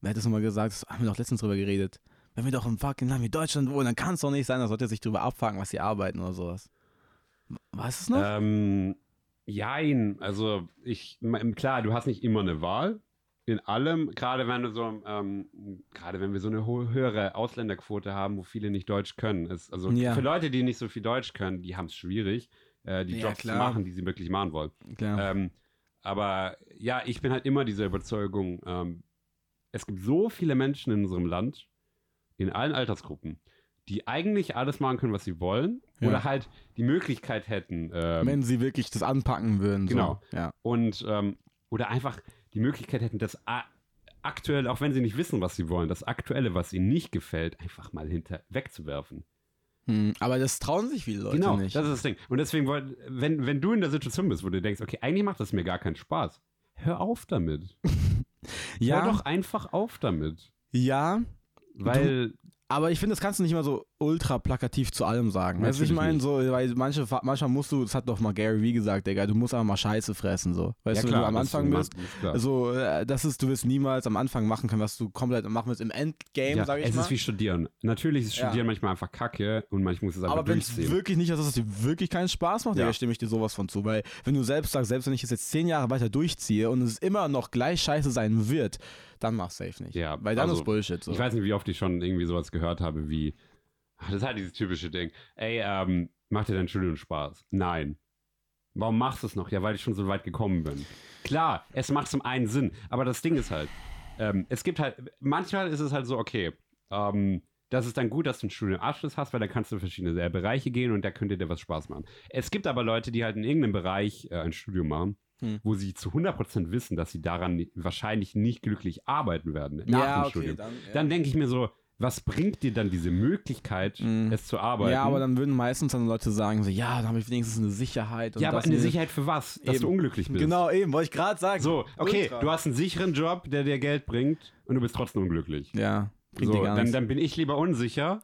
Wer hätte es nochmal gesagt? Das haben wir doch letztens drüber geredet. Wenn wir doch im fucking Land wie Deutschland wohnen, dann kann es doch nicht sein, dass Leute sich drüber abfacken, was sie arbeiten oder sowas. Weißt du es noch? Ähm, jein, also ich, klar, du hast nicht immer eine Wahl in allem, gerade wenn du so, ähm, gerade wenn wir so eine höhere Ausländerquote haben, wo viele nicht Deutsch können. Ist, also Ja. für Leute, die nicht so viel Deutsch können, die haben es schwierig, äh, die Ja, Jobs klar. zu machen, die sie wirklich machen wollen. Ähm, aber ja, ich bin halt immer dieser Überzeugung, ähm, es gibt so viele Menschen in unserem Land, in allen Altersgruppen, die eigentlich alles machen können, was sie wollen, Ja. oder halt die Möglichkeit hätten, ähm, Wenn sie wirklich das anpacken würden. Genau. So. Ja. und ähm, oder einfach die Möglichkeit hätten, das aktuell, auch wenn sie nicht wissen, was sie wollen, das Aktuelle, was ihnen nicht gefällt, einfach mal hinter wegzuwerfen. Hm, aber das trauen sich viele Leute genau, nicht. das ist das Ding. Und deswegen, wenn, wenn du in der Situation bist, wo du denkst, okay, eigentlich macht das mir gar keinen Spaß, hör auf damit. ja, Hör doch einfach auf damit. ja, Weil, aber ich finde, das kannst du nicht immer so ultra plakativ zu allem sagen. Weißt du, ich meine, so, weil manche, manchmal musst du, das hat doch mal Gary Vee gesagt, Digga, du musst einfach mal Scheiße fressen, so. Weißt du, wenn du am Anfang ist- bist, ist klar. Also, äh, das ist, du wirst niemals am Anfang machen können, was du komplett machen willst im Endgame, ja, sag ich es mal. ist wie Studieren. Natürlich ist Ja. Studieren manchmal einfach kacke und manchmal muss es einfach aber wenn es wirklich nicht ist, dass es dir wirklich keinen Spaß macht, Ja. Digga, stimme ich dir sowas von zu. Weil, wenn du selbst sagst, selbst wenn ich es jetzt zehn Jahre weiter durchziehe und es immer noch gleich scheiße sein wird, dann mach safe nicht. Ja, Weil dann also, ist Bullshit. So. Ich weiß nicht, wie oft ich schon irgendwie sowas gehört habe wie, das ist halt dieses typische Ding, ey, ähm, macht dir dein Studium Spaß? Nein. Warum machst du es noch? Ja, weil ich schon so weit gekommen bin. Klar, es macht zum einen Sinn, aber das Ding ist halt, ähm, es gibt halt, manchmal ist es halt so, okay, ähm, das ist dann gut, dass du einen Studienabschluss hast, weil dann kannst du in verschiedene Bereiche gehen und da könnte dir was Spaß machen. Es gibt aber Leute, die halt in irgendeinem Bereich äh, ein Studium machen, Hm. wo sie zu 100% wissen, dass sie daran wahrscheinlich nicht glücklich arbeiten werden nach ja, dem okay, Studium. dann, ja. Dann denke ich mir so, was bringt dir dann diese Möglichkeit, Mhm. es zu arbeiten? ja, aber dann würden meistens dann Leute sagen, so, ja, dann habe ich wenigstens eine Sicherheit. Ja, aber eine. Sicherheit für was? Dass Eben. du unglücklich bist. Genau, eben, wollte ich gerade sagen. So, okay, Ultra. du hast einen sicheren Job, der dir Geld bringt und du bist trotzdem unglücklich. Ja, bringt So, dir gar dann, dann bin ich lieber unsicher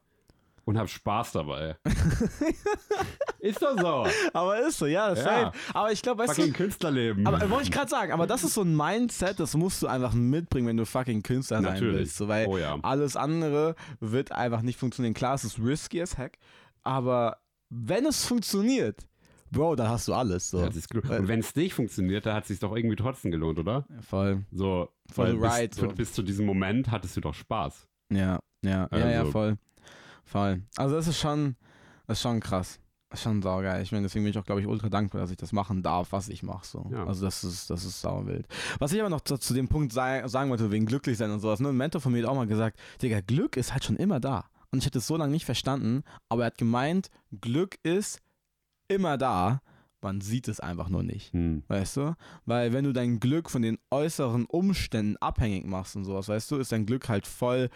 und habe Spaß dabei. ist doch so. aber ist so, ja, Ja. safe. Aber ich glaube, weißt Fucking du, Künstlerleben. aber wollte ich gerade sagen, aber das ist so ein Mindset, das musst du einfach mitbringen, wenn du fucking Künstler sein Natürlich. willst. So, weil oh ja. alles andere wird einfach nicht funktionieren. Klar, es ist risky as heck, aber wenn es funktioniert, Bro, dann hast du alles. So. Und wenn es nicht funktioniert, dann hat es sich doch irgendwie trotzdem gelohnt, oder? Ja, voll. So, the bis, zu- so. bis zu diesem Moment hattest du doch Spaß. Ja, ja, ja, ja, Also- voll. Voll. Also das ist schon, das ist schon krass. Schon saugeil. Ich meine, deswegen bin ich auch, glaube ich, ultra dankbar, dass ich das machen darf, was ich mache. So. Ja. Also das ist, das ist sauwild. Was ich aber noch zu, zu dem Punkt sei, sagen wollte, wegen glücklich sein und sowas. Ne? Ein Mentor von mir hat auch mal gesagt, Digga, Glück ist halt schon immer da. Und ich hätte es so lange nicht verstanden, aber er hat gemeint, Glück ist immer da, man sieht es einfach nur nicht. Hm. Weißt du? Weil wenn du dein Glück von den äußeren Umständen abhängig machst und sowas, weißt du, ist dein Glück halt voll,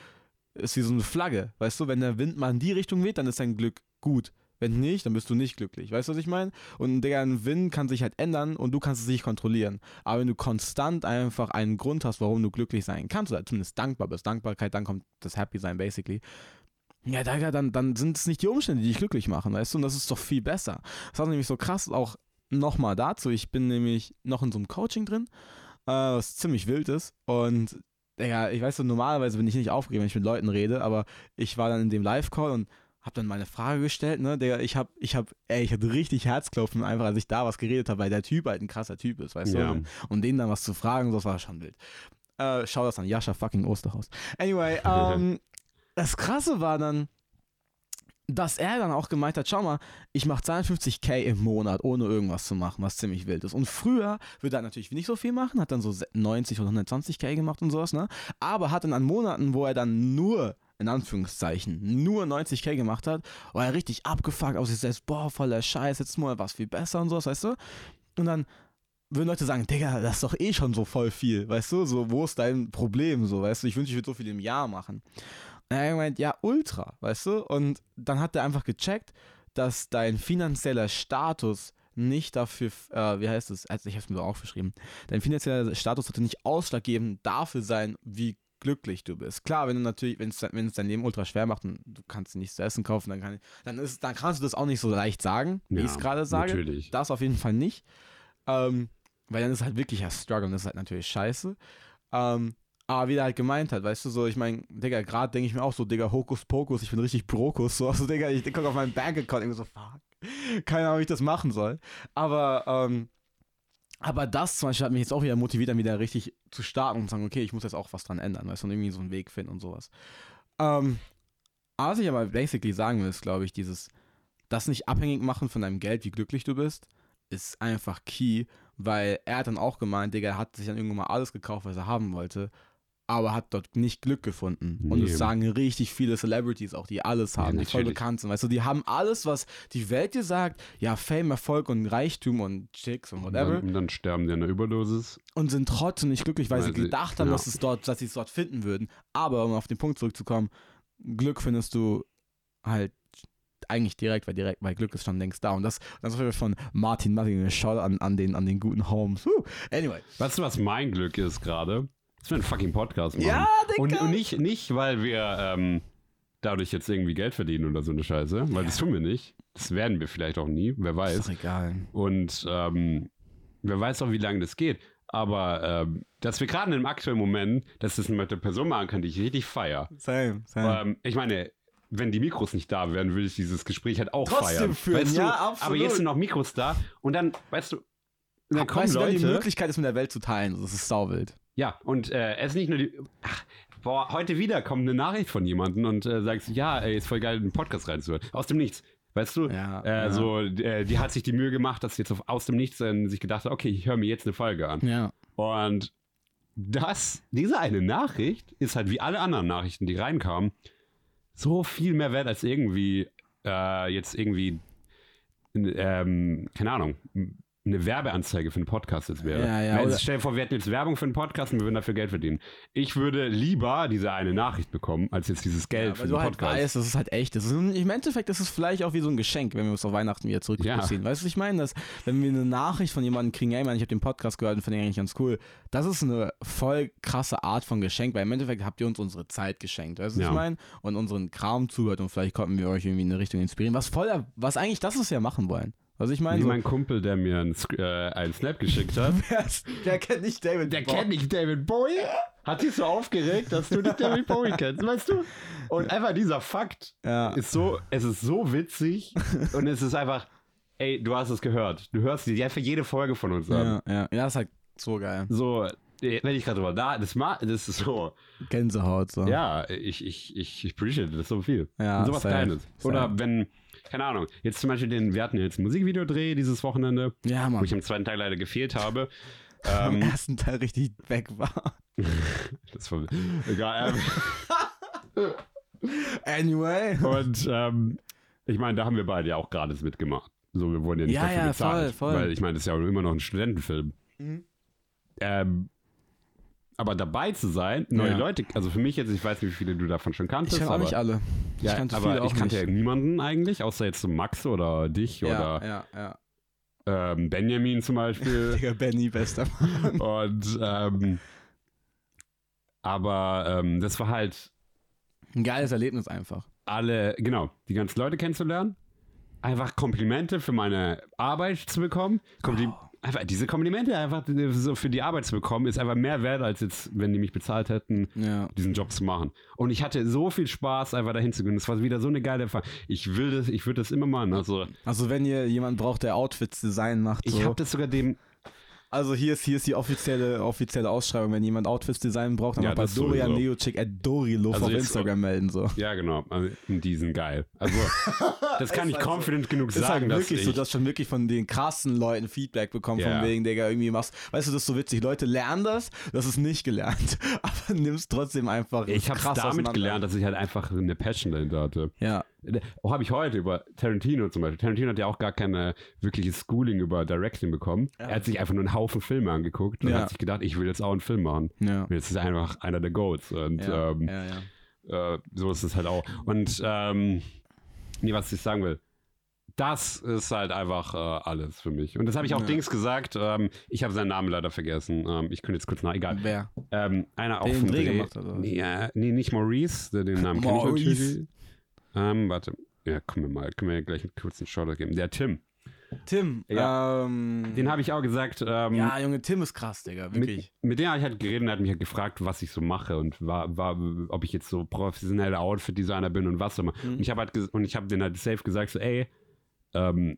ist wie so eine Flagge. Weißt du, wenn der Wind mal in die Richtung weht, dann ist dein Glück gut. Wenn nicht, dann bist du nicht glücklich. Weißt du, was ich meine? Und Digga, ein Wind kann sich halt ändern und du kannst es nicht kontrollieren. Aber wenn du konstant einfach einen Grund hast, warum du glücklich sein kannst, oder zumindest dankbar bist, Dankbarkeit, dann kommt das Happy sein, basically. Ja, dann, dann sind es nicht die Umstände, die dich glücklich machen, weißt du? Und das ist doch viel besser. Das war nämlich so krass, auch nochmal dazu. Ich bin nämlich noch in so einem Coaching drin, äh, was ziemlich wild ist. Und, Digga, ich weiß so, normalerweise bin ich nicht aufgeregt, wenn ich mit Leuten rede, aber ich war dann in dem Live-Call und hab dann meine Frage gestellt, ne, Digga, ich hab, ich hab, ey, ich hatte richtig Herzklopfen, einfach als ich da was geredet habe, weil der Typ halt ein krasser Typ ist, weißt Ja. du? Und denen dann was zu fragen, das war schon wild. Äh, schau das an, Jascha fucking Osterhaus. Anyway, ähm, das Krasse war dann, dass er dann auch gemeint hat, schau mal, ich mache 52k im Monat, ohne irgendwas zu machen, was ziemlich wild ist. Und früher würde er natürlich nicht so viel machen, hat dann so 90 oder 120k gemacht und sowas, ne? Aber hat dann an Monaten, wo er dann nur, in Anführungszeichen, nur 90k gemacht hat, war er richtig abgefuckt auf sich selbst, boah, voller Scheiß, jetzt mal was viel besser und sowas, weißt du? Und dann würden Leute sagen, Digga, das ist doch eh schon so voll viel, weißt du? So, wo ist dein Problem, so, weißt du? Ich wünsche, ich würde so viel im Jahr machen. Und er hat gemeint, ja, ultra, weißt du? Und dann hat er einfach gecheckt, dass dein finanzieller Status nicht dafür, äh, wie heißt es, also ich habe es mir so aufgeschrieben, dein finanzieller Status sollte nicht ausschlaggebend dafür sein, wie glücklich du bist. Klar, wenn du natürlich, wenn es wenn es dein Leben ultra schwer macht und du kannst nichts zu essen kaufen, dann, kann, dann, ist, dann kannst du das auch nicht so leicht sagen, wie Ja, ich es gerade sage. Natürlich. Das auf jeden Fall nicht. Ähm, weil dann ist halt wirklich ein Struggle und das ist halt natürlich scheiße. Ähm, aber wie er halt gemeint hat, weißt du, so, ich meine, Digga, gerade denke ich mir auch so, Digga, Hokus Pokus, ich bin richtig Brokus, so, also, Digga, ich gucke auf meinen Bankaccount und denke so, fuck, keine Ahnung, wie ich das machen soll. Aber, ähm, aber das zum Beispiel hat mich jetzt auch wieder motiviert, dann wieder richtig zu starten und zu sagen, okay, ich muss jetzt auch was dran ändern, weißt du, und irgendwie so einen Weg finden und sowas. Ähm, was ich aber basically sagen will, ist, glaube ich, dieses, das nicht abhängig machen von deinem Geld, wie glücklich du bist, ist einfach key, weil er hat dann auch gemeint, Digga, er hat sich dann irgendwann mal alles gekauft, was er haben wollte, aber hat dort nicht Glück gefunden. Und Nee. es sagen richtig viele Celebrities auch, die alles haben, die voll bekannt sind. Weißt du, die haben alles, was die Welt dir sagt, ja, Fame, Erfolg und Reichtum und Chicks und Und whatever, dann, und dann sterben die an der Überdosis. und sind trotzdem nicht glücklich, weil, Weil sie sie- gedacht haben, ja. dass es dort, dass sie es dort finden würden. Aber um auf den Punkt zurückzukommen, Glück findest du halt eigentlich direkt, weil direkt, weil Glück ist schon längst da. Und das, das ist von Martin Martin Schau an, an, den, an den guten Holmes. Woo. Anyway. Weißt du, was mein Glück ist gerade? Dass wir einen fucking Podcast machen. Ja, Und, Digga. und nicht, nicht, weil wir ähm, dadurch jetzt irgendwie Geld verdienen oder so eine Scheiße, weil das tun wir nicht. Das werden wir vielleicht auch nie, wer Ist weiß. doch egal. Und ähm, wer weiß auch, wie lange das geht. Aber ähm, dass wir gerade in einem aktuellen Moment, dass das mit der Person machen kann, die ich richtig feier. Same, same. Ähm, ich meine, wenn die Mikros nicht da wären, würde ich dieses Gespräch halt auch Trotzdem feiern. führen, weißt du? ja, Aber absolut. jetzt sind noch Mikros da und dann, weißt du, dann kommen weißt du, wenn die Leute. Möglichkeit ist, mit der Welt zu teilen, das ist sauwild. Ja, und äh, es ist nicht nur die. Ach, boah, heute wieder kommt eine Nachricht von jemandem und äh, sagst, ja, ey, ist voll geil, einen Podcast reinzuhören. Aus dem Nichts. Weißt du? Ja, äh, ja. So, äh, die hat sich die Mühe gemacht, dass sie jetzt auf, aus dem Nichts äh, sich gedacht hat, okay, ich höre mir jetzt eine Folge an. Ja. Und das, diese eine Nachricht ist halt wie alle anderen Nachrichten, die reinkamen, so viel mehr wert als irgendwie äh, jetzt irgendwie, ähm, keine Ahnung, eine Werbeanzeige für einen Podcast jetzt wäre. Ja, ja, oder- stell dir vor, wir hätten jetzt Werbung für einen Podcast und wir würden dafür Geld verdienen. Ich würde lieber diese eine Nachricht bekommen, als jetzt dieses Geld Ja, für den halt Podcast. weißt, das ist halt echt. Das ist, Im Endeffekt ist es vielleicht auch wie so ein Geschenk, wenn wir uns auf Weihnachten wieder zurückziehen. Weißt du, was ich meine? Dass, wenn wir eine Nachricht von jemandem kriegen, ey, man, ich habe den Podcast gehört und finde ihn eigentlich ganz cool, das ist eine voll krasse Art von Geschenk, weil im Endeffekt habt ihr uns unsere Zeit geschenkt, weißt du, was Ja. ich meine? Und unseren Kram zugehört und vielleicht konnten wir euch irgendwie in eine Richtung inspirieren, was voll, was eigentlich das ist ja machen wollen. Was ich meine, Wie so, mein Kumpel, der mir einen, äh, einen Snap geschickt hat. der kennt nicht David Der Bowie. kennt nicht David Bowie. Hat sich so aufgeregt, dass du nicht David Bowie kennst, weißt du? Und einfach dieser Fakt Ja. ist so, es ist so witzig und es ist einfach, ey, du hast es gehört. Du hörst dir einfach jede Folge von uns an. Ja, ja, ja, das ist halt so geil. So, äh, wenn ich gerade drüber da, das, das ist so, Gänsehaut, so. ja, ich, ich, ich, ich appreciate das so viel. Ja, Und sowas safe, Kleines. Oder safe. wenn, keine Ahnung, jetzt zum Beispiel den, wir hatten jetzt ein Musikvideodreh dieses Wochenende, Ja, wo Mann. ich am zweiten Teil leider gefehlt habe. Am Ähm, ersten Teil richtig weg war. das war, egal. Ähm, Anyway. Und ähm, ich meine, da haben wir beide ja auch gratis mitgemacht. So, wir wurden ja nicht Ja, dafür ja, bezahlt. voll, voll. Weil ich meine, das ist ja immer noch ein Studentenfilm. Mhm. Ähm, aber dabei zu sein, neue Ja. Leute, also für mich jetzt, ich weiß nicht, wie viele du davon schon kanntest, Ich kenne nicht alle. Ich ja, kannte aber ich kannte nicht. ja niemanden eigentlich, außer jetzt so Max oder dich ja, oder ja, ja. Ähm, Benjamin zum Beispiel. Digga, Benny, bester Mann. Und ähm, aber ähm, das war halt Ein geiles Erlebnis einfach. alle, genau, die ganzen Leute kennenzulernen, einfach Komplimente für meine Arbeit zu bekommen. Kompli Wow. Einfach diese Komplimente einfach so für die Arbeit zu bekommen, ist einfach mehr wert, als jetzt, wenn die mich bezahlt hätten, Ja. diesen Job zu machen. Und ich hatte so viel Spaß, einfach dahin zu gehen. Das war wieder so eine geile Erfahrung. Ich will das, ich würde das immer machen. Also, Also wenn ihr jemanden braucht, der Outfits Design macht, ich so. habe das sogar dem, also hier ist, hier ist die offizielle, offizielle Ausschreibung, wenn jemand Outfits Design braucht, dann Ja, bei Dorian sowieso. Neochick at Doriluff Also auf Instagram melden, so. ja genau, also, die sind geil. Also, das kann ich halt so. confident genug Ist sagen, halt dass wirklich ich, so, dass schon wirklich von den krassen Leuten Feedback bekommen, Ja. von wegen, Digga, irgendwie machst, weißt du, das ist so witzig, Leute lernen das, das ist nicht gelernt, aber nimmst trotzdem einfach ich habe krass damit gelernt, dass ich halt einfach eine Passion dahinter hatte. Ja, Auch habe ich heute über Tarantino zum Beispiel. Tarantino hat ja auch gar keine wirkliches Schooling über Directing bekommen. Ja. Er hat sich einfach nur einen Haufen Filme angeguckt und Ja. hat sich gedacht, ich will jetzt auch einen Film machen. ja. Jetzt ist er einfach einer der Goats. Und ähm, äh, so ist es halt auch. Und ähm, nee, was ich sagen will, das ist halt einfach äh, alles für mich. Und das habe ich auch Ja. Dings gesagt. Ähm, ich habe seinen Namen leider vergessen. Ähm, ich könnte jetzt kurz nach, egal. Wer? Ähm, einer auch Den vom Dreh gemacht oder nee, äh, nee, nicht Maurice, der- den Namen kenne ich natürlich. Ähm, warte. Ja, können wir mal, können wir gleich einen kurzen Shoutout geben. Der Tim. Tim. Ja. Ähm, Den habe ich auch gesagt. Ähm, ja, Junge, Tim ist krass, Digga. Wirklich. Mit, mit dem habe ich halt geredet und er hat mich halt gefragt, was ich so mache und war, war, ob ich jetzt so professioneller Outfit-Designer bin und was auch immer. Mhm. Und ich habe halt und ich habe den halt safe gesagt, so, ey, ähm,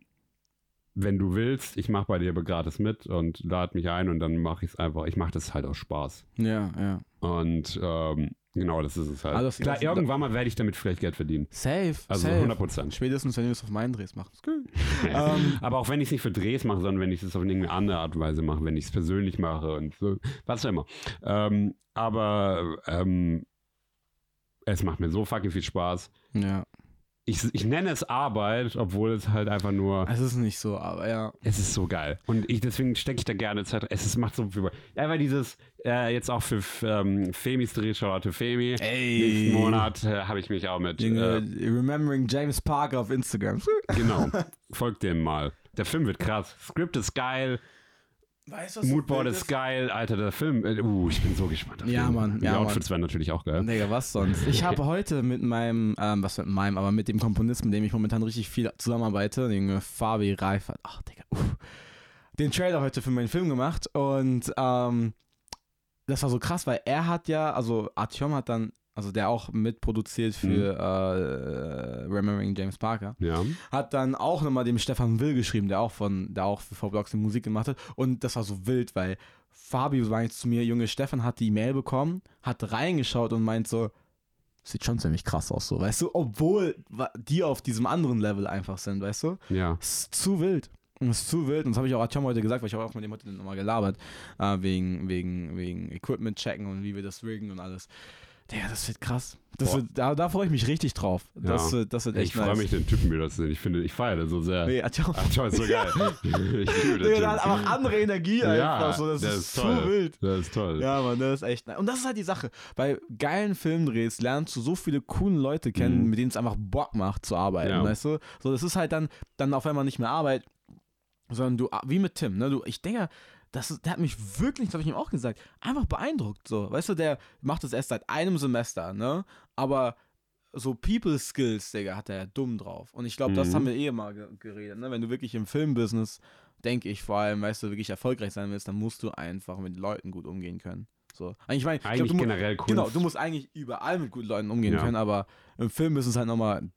wenn du willst, ich mache bei dir aber gratis mit und lad mich ein und dann mache ich es einfach. Ich mache das halt aus Spaß. Ja, ja. Und ähm, genau, das ist es halt. Das- Klar, irgendwann mal werde ich damit vielleicht Geld verdienen. Safe. Also safe. 100 Prozent. Spätestens, wenn du es auf meinen Drehs machst. Ähm, Aber auch wenn ich es nicht für Drehs mache, sondern wenn ich es auf irgendeine andere Art und Weise mache, wenn ich es persönlich mache und so, was auch immer. Ähm, aber ähm, es macht mir so fucking viel Spaß. ja. Ich, ich nenne es Arbeit, obwohl es halt einfach nur, Es ist nicht so, aber ja. es ist so geil. Und ich, deswegen stecke ich da gerne Zeit. Es ist, macht so viel Spaß. Einfach dieses, äh, jetzt auch für ähm, Femis Dreh, Charlotte Femi. Nächsten Monat äh, habe ich mich auch mit, Junge, äh, remembering James Parker auf Instagram. genau, folgt dem mal. Der Film wird krass. Script ist geil. Weißt Moodboard ist geil, Alter, der Film. Äh, uh, ich bin so gespannt. auf Ja, den. Mann, Die ja, Outfits werden natürlich auch geil. Digga, was sonst? Ich habe heute mit meinem, ähm, was mit meinem, aber mit dem Komponisten, mit dem ich momentan richtig viel zusammenarbeite, den Junge Fabi Reifert, ach Digga, uff, den Trailer heute für meinen Film gemacht und ähm, das war so krass, weil er hat ja, also Artyom hat dann, also der auch mitproduziert für äh, Remembering James Parker, Ja. hat dann auch nochmal dem Stefan Will geschrieben, der auch von, der auch für V-Blocks die Musik gemacht hat. Und das war so wild, weil Fabi war jetzt zu mir, Junge, Stefan hat die E-Mail bekommen, hat reingeschaut und meint so, sieht schon ziemlich krass aus, so, weißt du, obwohl die auf diesem anderen Level einfach sind, weißt du? Ja. Es ist zu wild. Ist zu wild. Und das habe ich auch Artyom heute gesagt, weil ich habe auch mit dem heute nochmal gelabert, äh, wegen, wegen, wegen Equipment checken und wie wir das riggen und alles. Digga, das wird krass. Das wird, da, da freue ich mich richtig drauf. Das, Ja. wird, das wird Ich echt freue nice. mich, den Typen wieder zu sehen. Ich finde, ich feiere das so sehr. Nee. Ach, toll, ist so geil. ich liebe den der hat einfach andere Energie Ja, einfach. So, das der ist, ist so toll. wild. Das ist toll. Ja, Mann, das ist echt nice. Und das ist halt die Sache. Bei geilen Filmdrehs lernst du so viele coole Leute kennen, Mhm. mit denen es einfach Bock macht zu arbeiten, Ja. weißt du? So, das ist halt dann, dann auf einmal nicht mehr Arbeit, sondern du, wie mit Tim, ne? Du, ich denke, das der hat mich wirklich, das habe ich ihm auch gesagt, einfach beeindruckt, so. Weißt du, der macht das erst seit einem Semester, ne? Aber so People Skills, Digga, hat er dumm drauf. Und ich glaube, das Mhm. haben wir eh mal ge geredet, ne? Wenn du wirklich im Filmbusiness, denke ich vor allem, weißt du, wirklich erfolgreich sein willst, dann musst du einfach mit Leuten gut umgehen können. So. Ich meine, ich glaub, Eigentlich du mu- generell Kunst. Genau, du musst eigentlich überall mit guten Leuten umgehen Ja. können, aber im Film ist es halt nochmal,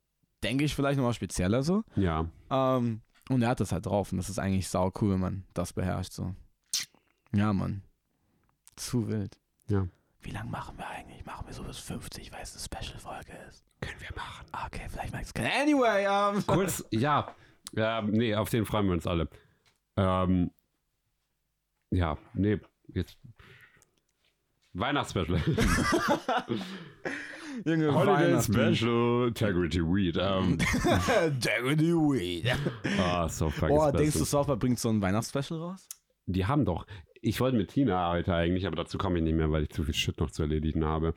denke ich, vielleicht nochmal spezieller so. Ja. Ähm, und er hat das halt drauf und das ist eigentlich sau cool, wenn man das beherrscht so. Ja, Mann. Zu wild. Ja. Wie lange machen wir eigentlich? Machen wir so bis 50, weil es eine Special-Folge ist. Können wir machen. Okay, vielleicht mag ich es keiner. Anyway, ähm. Kurz, ja. ja. Nee, auf den freuen wir uns alle. Ähm, ja, nee, jetzt. Weihnachtsspecial. Junge, Holiday. Special Integrity Weed. Ähm, Integrity Weed. ah, so fucking Oh, special. denkst du, South Park bringt so ein Weihnachtsspecial raus? Die haben doch. Ich wollte mit Tina heute eigentlich, aber dazu komme ich nicht mehr, weil ich zu viel Shit noch zu erledigen habe.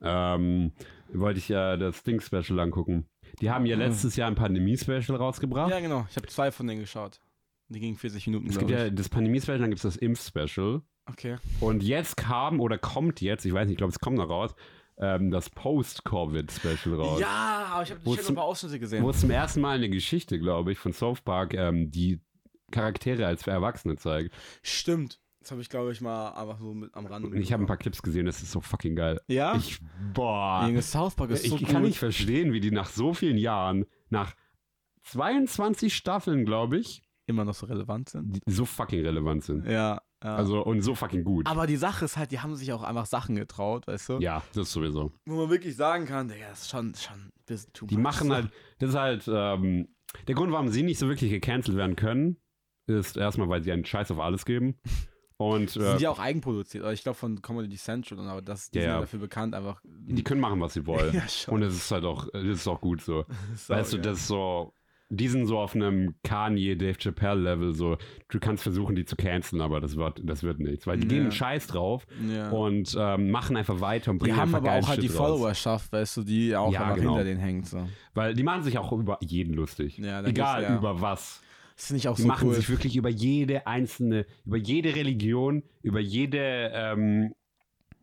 Ähm, wollte ich ja das Ding-Special angucken. Die haben ja letztes Jahr ein Pandemie-Special rausgebracht. Ja, genau. Ich habe zwei von denen geschaut. Die gingen 40 Minuten, es gibt glaube ja ich. das Pandemie-Special, dann gibt es das Impf-Special. Okay. Und jetzt kam oder kommt jetzt, ich weiß nicht, ich glaube, es kommt noch raus, ähm, das Post-Covid-Special raus. Ja, aber ich habe hab ein paar Ausschnitte gesehen. Wo es zum ersten Mal eine Geschichte, glaube ich, von South Park, ähm, die Charaktere als Erwachsene zeigt. Stimmt. Das habe ich, glaube ich, mal einfach so mit am Rande. Ich habe ein paar Clips gesehen, das ist so fucking geil. Ja? Ich, boah. Junge, South Park ist Ich, so ich gut. kann nicht verstehen, wie die nach so vielen Jahren, nach 22 Staffeln, glaube ich, immer noch so relevant sind. so fucking relevant sind. Ja. ja. Also, und so fucking gut. aber die Sache ist halt, die haben sich auch einfach Sachen getraut, weißt du? Ja, das sowieso. Wo man wirklich sagen kann, Digga, das ist schon, schon ein bisschen too Die much. machen halt, das ist halt, ähm, der Grund, warum sie nicht so wirklich gecancelt werden können, ist erstmal, weil sie einen Scheiß auf alles geben. Und Die äh, sind ja auch eigenproduziert. Aber ich glaube von Comedy Central, aber das, die Ja, sind ja dafür bekannt, einfach. die können machen, was sie wollen. ja, schon. Und es ist halt auch, das ist auch gut so. Sau weißt du, geil. das ist so, die sind so auf einem Kanye, Dave Chappelle Level, so, du kannst versuchen, die zu canceln, aber das wird, das wird nichts, weil die Ja. geben einen Scheiß drauf Ja. und ähm, machen einfach weiter und die bringen haben einfach aber auch halt die Shit raus. Followerschaft, weißt du, die auch Ja, genau. hinter denen hängt. So. Weil die machen sich auch über jeden lustig. Ja, Egal über was. Das finde ich auch Die so machen cool. sich wirklich über jede einzelne, über jede Religion, über jede, ähm,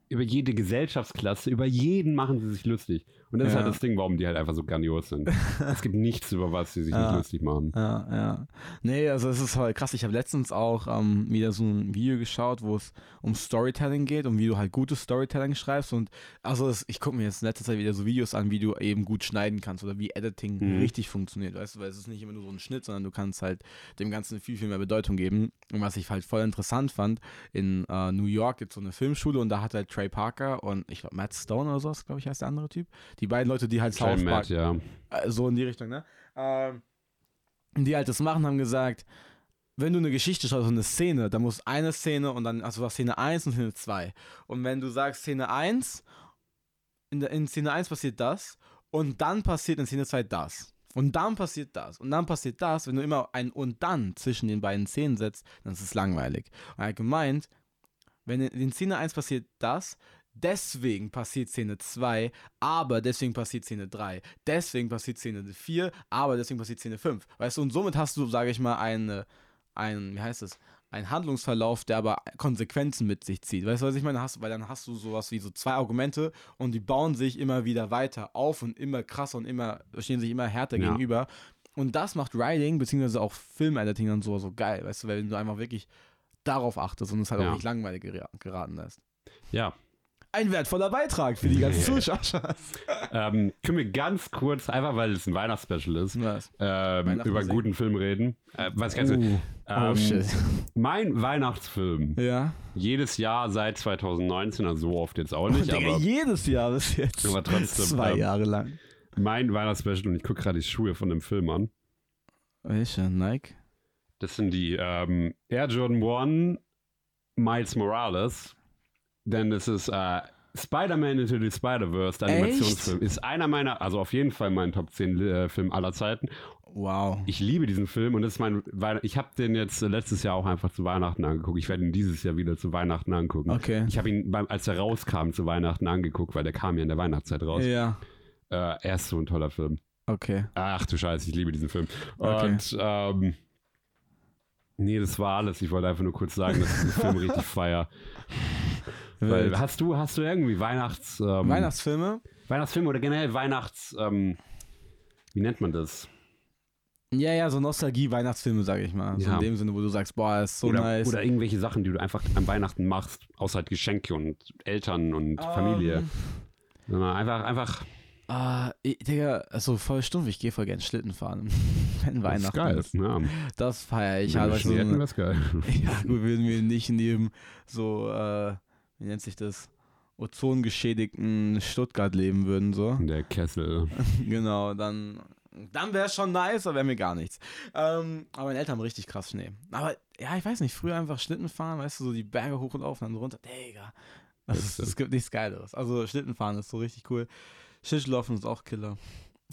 über jede Gesellschaftsklasse, über jeden machen sie sich lustig. Und das ist Ja. halt das Ding, warum die halt einfach so grandios sind. es gibt nichts, über was sie sich Ja. nicht lustig machen. Ja, ja. Nee, also es ist halt krass. Ich habe letztens auch ähm, wieder so ein Video geschaut, wo es um Storytelling geht und wie du halt gutes Storytelling schreibst. Und also es, ich gucke mir jetzt in letzter Zeit wieder so Videos an, wie du eben gut schneiden kannst oder wie Editing Mhm. richtig funktioniert. Weißt du, weil es ist nicht immer nur so ein Schnitt, sondern du kannst halt dem Ganzen viel, viel mehr Bedeutung geben. Und was ich halt voll interessant fand, in äh, New York gibt es so eine Filmschule und da hat halt Trey Parker und ich glaube Matt Stone oder sowas, glaube ich, heißt der andere Typ. Die beiden Leute, die halt South Park ja. äh, so in die Richtung, ne? Ähm, die halt das machen, haben gesagt, wenn du eine Geschichte schaust, so eine Szene, dann muss eine Szene und dann, also du hast Szene 1 und Szene 2. Und wenn du sagst Szene 1, in, der, in Szene 1 passiert das und dann passiert in Szene 2 das. Und dann passiert das. Und dann passiert das. Wenn du immer ein und dann zwischen den beiden Szenen setzt, dann ist es langweilig. Und er hat gemeint, wenn in, in Szene 1 passiert das, deswegen passiert Szene 2, aber deswegen passiert Szene 3, deswegen passiert Szene 4, aber deswegen passiert Szene 5. Weißt du, und somit hast du, sage ich mal, eine, ein, wie heißt es, ein Handlungsverlauf, der aber Konsequenzen mit sich zieht. Weißt du, was ich meine? Hast, weil dann hast du sowas wie so zwei Argumente und die bauen sich immer wieder weiter auf und immer krasser und immer, stehen sich immer härter Ja. gegenüber. Und das macht Writing, beziehungsweise auch Filmediting dann so, so geil, weißt du, weil du einfach wirklich darauf achtest und es halt Ja. auch nicht langweilig gera- geraten lässt. Ja. Ein wertvoller Beitrag für die ganzen Zuschauer. Ähm, können wir ganz kurz, einfach weil es ein Weihnachtsspecial ist, ähm, über einen guten Film reden. Äh, was ganz Uh, ähm, oh shit. Mein Weihnachtsfilm. Ja. Jedes Jahr seit 2019, also so oft jetzt auch nicht, Digga, aber jedes Jahr bis jetzt. Aber trotzdem, Zwei ähm, Jahre lang. mein Weihnachtsspecial und ich gucke gerade die Schuhe von dem Film an. Welche? Nike? Das sind die ähm, Air Jordan 1 Miles Morales. Denn es ist äh, Spider-Man Into the Spider-Verse, der? Animationsfilm. Ist einer meiner, also auf jeden Fall mein Top 10 äh, Film aller Zeiten. Wow. Ich liebe diesen Film und das ist mein Weihn ich habe den jetzt letztes Jahr auch einfach zu Weihnachten angeguckt. Ich werde ihn dieses Jahr wieder zu Weihnachten angucken. Okay. Ich habe ihn, beim, als er rauskam, zu Weihnachten angeguckt, weil der kam ja in der Weihnachtszeit raus. Ja. Äh, er ist so ein toller Film. Okay. Ach du Scheiße, ich liebe diesen Film. Okay. Und ähm, nee, das war alles. Ich wollte einfach nur kurz sagen, dass ich diesen Film richtig feier. Weil, hast du, hast du irgendwie Weihnachts, ähm, Weihnachtsfilme? Weihnachtsfilm oder generell Weihnachts, ähm, wie nennt man das? Ja, ja, so Nostalgie-Weihnachtsfilme, sag ich mal. So Ja. in dem Sinne, wo du sagst, boah, ist so oder, nice. oder irgendwelche Sachen, die du einfach an Weihnachten machst, außer halt Geschenke und Eltern und Familie. Ähm, Sondern einfach, einfach, Ah, ich, Digga, also voll stumpf, ich gehe voll gern Schlitten fahren. Wenn das ist Weihnachten geil. Ja. Das feiere ich Wenn halt. wir so eine- geil. Ja, gut, würden wir nicht neben so, äh, wie nennt sich das, ozongeschädigten Stuttgart leben würden, so. Der Kessel. genau, dann, dann wäre es schon nice, aber wäre mir gar nichts. Ähm, aber meine Eltern haben richtig krass Schnee. Aber ja, ich weiß nicht, früher einfach Schlitten fahren, weißt du, so die Berge hoch und auf und dann runter. Digga. Das es gibt nichts Geileres. Also Schlitten fahren ist so richtig cool. Schlittlaufen ist auch Killer.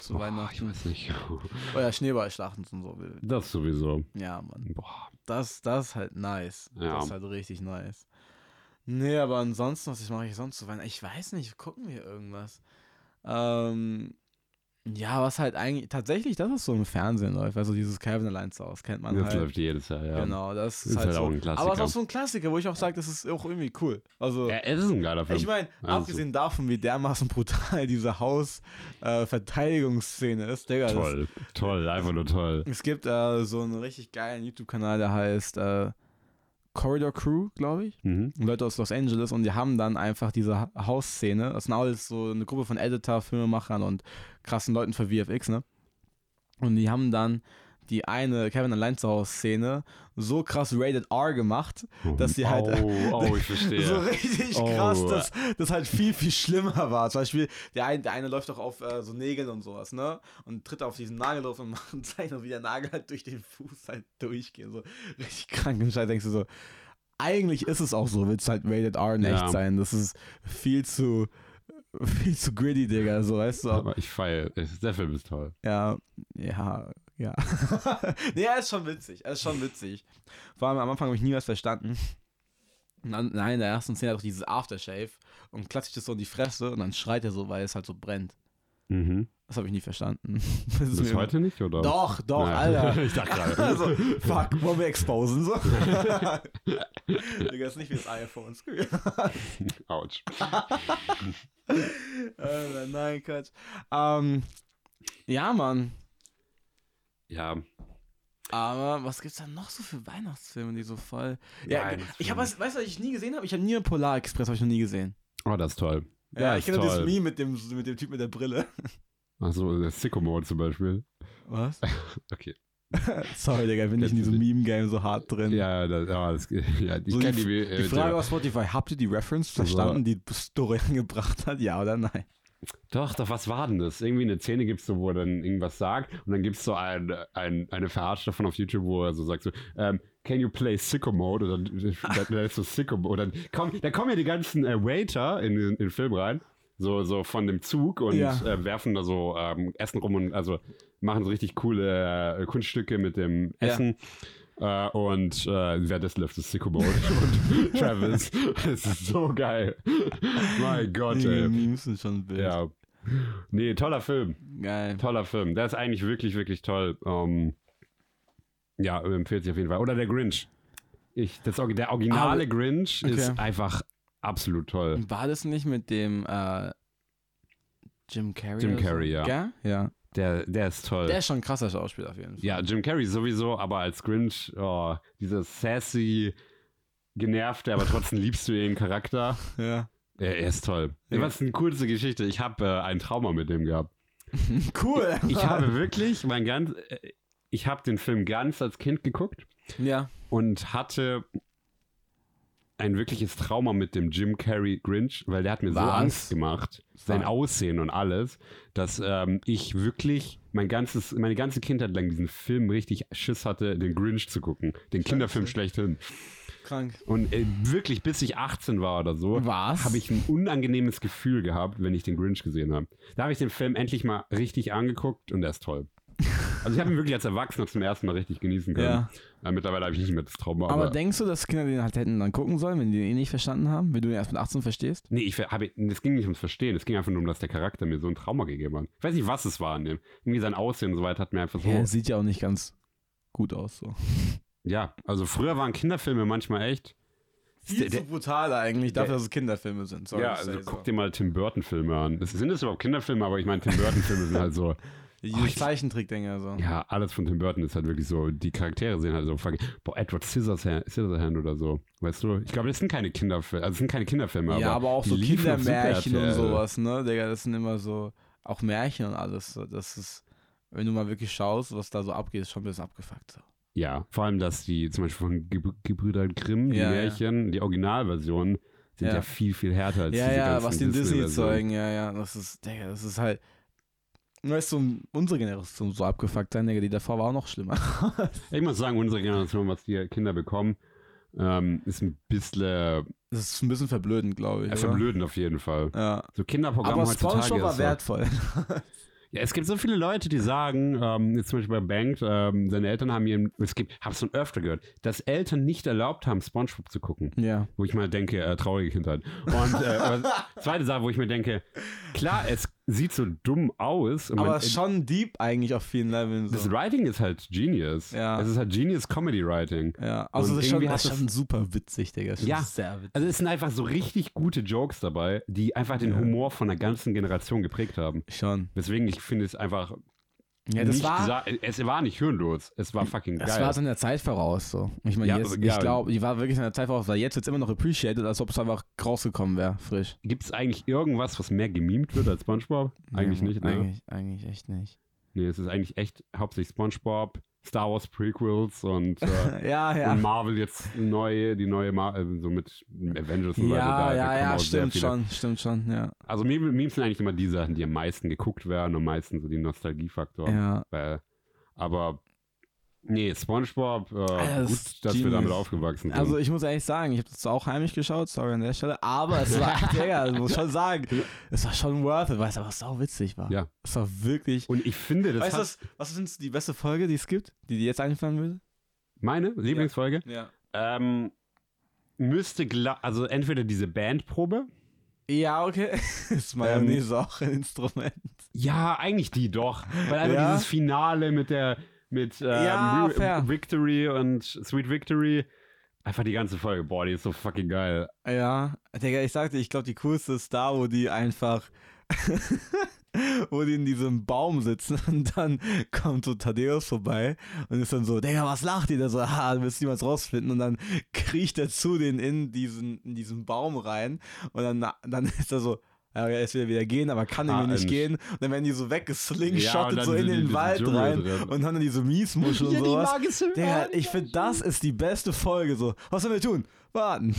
Zu ich Weihnachten. weiß nicht. Oder Schneeballschlachten und so. Das sowieso. Ja, Mann. Boah. Das, das ist halt nice. Ja. Das ist halt richtig nice. Nee, aber ansonsten, was mache ich sonst Weihnachten? Ich weiß nicht, gucken wir irgendwas. Ähm, ja, was halt eigentlich, tatsächlich, das ist so im Fernsehen läuft. Also dieses Calvin allein zu Hause kennt man Das halt. läuft jedes Jahr, ja. Genau, das ist, Ist halt, halt so. auch ein Klassiker. Aber es ist auch so ein Klassiker, wo ich auch sage, das ist auch irgendwie cool. Also, Ja, es ist ein geiler Film. ich meine, Also- abgesehen davon, wie dermaßen brutal diese Haus-Verteidigungsszene ist, Digga. das- toll, toll, einfach nur toll. Es gibt äh, so einen richtig geilen YouTube-Kanal, der heißt äh, Corridor Crew, glaube ich. Mhm. Leute aus Los Angeles und die haben dann einfach diese Ha- Hausszene. Das sind alles so eine Gruppe von Editor, Filmemachern und krassen Leuten für VFX, ne? Und die haben dann die eine Kevin allein zu Hause Szene so krass rated R gemacht, dass sie halt Oh, oh ich verstehe. so richtig Oh. krass, dass das halt viel, viel schlimmer war. Zum Beispiel, der eine, der eine läuft doch auf äh, so Nägeln und sowas, ne? Und tritt auf diesen Nagel drauf und macht zeigt noch, wie der Nagel halt durch den Fuß halt durchgeht. So richtig krank und Scheiß. Denkst du so, eigentlich ist es auch so, willst halt rated R nicht Ja. sein. Das ist viel zu, viel zu gritty, Digga. So, weißt du? Aber ich feiere, der Film ist toll. Ja, ja, Ja. nee, er ist schon witzig. Er ist schon witzig. Vor allem am Anfang habe ich nie was verstanden. Und dann, nein, in der ersten Szene hat er doch dieses Aftershave und klatscht es so in die Fresse und dann schreit er so, weil es halt so brennt. Mhm. Das habe ich nie verstanden. Das ist Bis heute nicht, oder? Doch, doch, Naja. Alter. ich dachte gerade. Also, fuck, wollen wir exposen so? Digga, ist nicht wie das iPhone. Autsch. Alter, nein, Quatsch. Ähm, ja, Mann. Ja, Aber was gibt's da noch so für Weihnachtsfilme, die so voll. Ja, Weihnachtsfilme. ich habe was, weißt du, was ich nie gesehen habe? Ich habe nie Polar Express, habe ich noch nie gesehen. oh, das ist toll. Ja, Der ich kenne das. Meme mit dem, mit dem Typ mit der Brille. Achso, der Sicko Mode zum Beispiel. Was? Okay. Sorry, Digga, bin ich in diesem Meme-Game so hart drin. Ja, das, ja, das, ja ich So die, die, die Frage auf Spotify, habt ihr die Reference verstanden, die Dorian gebracht hat? Ja oder nein? Doch, doch, was war denn das? Irgendwie eine Szene gibt es so, wo er dann irgendwas sagt und dann gibt es so ein, ein, eine Verarsche davon auf YouTube, wo er so sagt so, ähm, can you play Sicko Mode? Und dann, dann, dann ist so Sicko Mode. Und dann, komm, dann kommen ja die ganzen äh, Waiter in, den- in den Film rein, so, so von dem Zug und Ja. äh, werfen da so ähm, Essen rum und also machen so richtig coole äh, Kunststücke mit dem Ja. Äh, und äh, währenddessen läuft das Sicko Mode und Travis. Es ist so geil. mein Gott, Die ey. Memes sind schon wild. Ja. Nee, toller Film. Geil. Toller Film. Der ist eigentlich wirklich, wirklich toll. Ähm, ja, empfiehlt sich auf jeden Fall. Oder der Grinch. Ich, das, der originale Ah, Grinch okay. ist einfach absolut toll. War das nicht mit dem äh, Jim Carrey? Jim oder so? Carrey, ja. Gell? Ja. Der, der ist toll. Der ist schon ein krasser Schauspieler auf jeden Fall. ja, Jim Carrey sowieso, aber als Grinch, oh, dieser sassy, genervte, aber trotzdem liebst du ihn Charakter. Ja. Er, er ist toll. Ja. Was eine coolste Geschichte. Ich habe äh, ein Trauma mit dem gehabt. Cool. Ich habe wirklich mein ganz, äh, ich habe den Film ganz als Kind geguckt. Ja. und hatte ein wirkliches Trauma mit dem Jim Carrey Grinch, weil der hat mir so Was? Angst gemacht, sein? Aussehen und alles, dass ähm, ich wirklich mein ganzes, meine ganze Kindheit lang diesen Film richtig Schiss hatte, den Grinch zu gucken, den Kinderfilm schlechthin. Krank. Und äh, wirklich, bis ich 18 war oder so, habe ich ein unangenehmes Gefühl gehabt, wenn ich den Grinch gesehen habe. Da habe ich den Film endlich mal richtig angeguckt und der ist toll. Also ich habe ihn wirklich als Erwachsener zum ersten Mal richtig genießen können. Ja. Äh, mittlerweile habe ich nicht mehr das Trauma. Aber, Aber, denkst du, dass Kinder den halt hätten dann gucken sollen, wenn die den eh nicht verstanden haben? Wenn du den erst mit 18 verstehst? nee, ich habe, es ging nicht ums Verstehen. Es ging einfach nur um, dass der Charakter mir so ein Trauma gegeben hat. Ich weiß nicht, was es war an dem. Irgendwie sein Aussehen und so weiter hat mir einfach so. Ja, Ja, sieht ja auch nicht ganz gut aus. So. also früher waren Kinderfilme manchmal echt. Viel Der- zu brutal eigentlich, dafür, der- dass es Kinderfilme sind. Sorry ja, also guck so. dir mal Tim Burton-Filme an. Das sind es überhaupt Kinderfilme, aber ich meine, Tim Burton-Filme sind halt so. Oh, ich- Zeichentrickdinger so. Ja, alles von Tim Burton ist halt wirklich so, die Charaktere sehen halt so fucking, boah, Edward Scissorhand, Scissorhand oder so, weißt du? Ich glaube, das sind keine Kinderfilme, also das sind keine Kinderfilme, Ja, aber auch die so Kindermärchen und sowas, ne? Digga, das sind immer so, auch Märchen und alles. Das ist, wenn du mal wirklich schaust, was da so abgeht, ist schon ein bisschen abgefuckt. So. Ja, vor allem, dass die zum Beispiel von Ge Gebrüder Grimm, die Ja, ja. Märchen, die Originalversionen, sind ja. Ja. viel, viel härter als Ja, diese ja, was die in Disney Disney-Versionen. zeigen, ja, ja, das ist, Digga, das ist halt, weißt du, unsere Generation so abgefuckt sein, Digga, die davor war auch noch schlimmer. Ich muss sagen, unsere Generation, was die Kinder bekommen, ähm, ist ein bisschen Das ist ein bisschen verblödend, glaube ich. äh, verblödend auf jeden Fall. Ja. So Kinderprogramme Aber heutzutage Spongebob war wertvoll. Ja, es gibt so viele Leute, die sagen, ähm, jetzt zum Beispiel bei Bank, ähm, seine Eltern haben ihm, es gibt, hab's schon öfter gehört, dass Eltern nicht erlaubt haben, Spongebob zu gucken. ja. Wo ich mal denke, äh, traurige Kindheit. Und äh, zweite Sache, wo ich mir denke, klar, es sieht so dumm aus. Aber man, schon deep eigentlich auf vielen Leveln. das So. Writing ist halt genius. Ja. Es ist halt genius Comedy Writing. Ja, also das ist schon, das ist schon super witzig, Digga. Das Ja. sehr witzig. Also es sind einfach so richtig gute Jokes dabei, die einfach den Ja. Humor von einer ganzen Generation geprägt haben. Schon. Weswegen ich finde es einfach Ja, das nicht war, es war nicht hirnlos. Es war fucking geil. war seiner Zeit voraus. So. Ich meine, jetzt, aber- ja. ich glaube, die war wirklich seiner Zeit voraus, weil jetzt wird es immer noch appreciated, als ob es einfach rausgekommen wäre, frisch. Gibt es eigentlich irgendwas, was mehr gemimt wird als SpongeBob? Eigentlich ja, nicht, ne? Eigentlich, eigentlich echt nicht. Nee, es ist eigentlich echt hauptsächlich SpongeBob, Star Wars Prequels und, äh, ja, ja. und Marvel jetzt neu, die neue Marvel, so mit Avengers und so weiter. Ja, da- da ja, ja, stimmt schon, stimmt schon, ja. Also Meme- Memes sind eigentlich immer die Sachen, die am meisten geguckt werden, am meisten so die Nostalgiefaktor. Ja, Weil, aber Nee, Spongebob, äh, das gut, dass wir damit aufgewachsen sind. Also ich muss ehrlich sagen, ich habe das auch heimlich geschaut, sorry an der Stelle, aber es war, Digga, ich muss schon sagen, es war schon worth it, weißt du, was sau witzig war. Ja. Es war wirklich. Und ich finde, das weißt du, was, was ist die beste Folge, die es gibt, die dir jetzt einfallen würde? meine Lieblingsfolge. Ja. Ähm, müsste, also entweder diese Bandprobe. Ja, okay. ist Mayonnaise auch ein Instrument? Ja, eigentlich die doch. Weil einfach Ja? dieses Finale mit der, mit ähm, Ja. Victory und Sweet Victory. Einfach die ganze Folge. Boah, die ist so fucking geil. Ja, Digga, ich sagte, ich glaube, die coolste ist da, wo die einfach, wo die in diesem Baum sitzen und dann kommt so Thaddeus vorbei und ist dann so, Digga, was lacht ihr da so? Ha, du wirst niemals rausfinden und dann kriecht er zu denen in diesen, in diesen Baum rein und dann, dann ist er so, ja, er ist wieder wieder gehen, aber kann Ah, irgendwie nicht ein- gehen. Und dann werden die so Ja, und weggeslingshottet dann so in den in Wald rein drin. und haben dann diese Miesmuschel und sowas. magische Digga, ich finde, das ist die beste Folge so. Was sollen wir tun? Warten.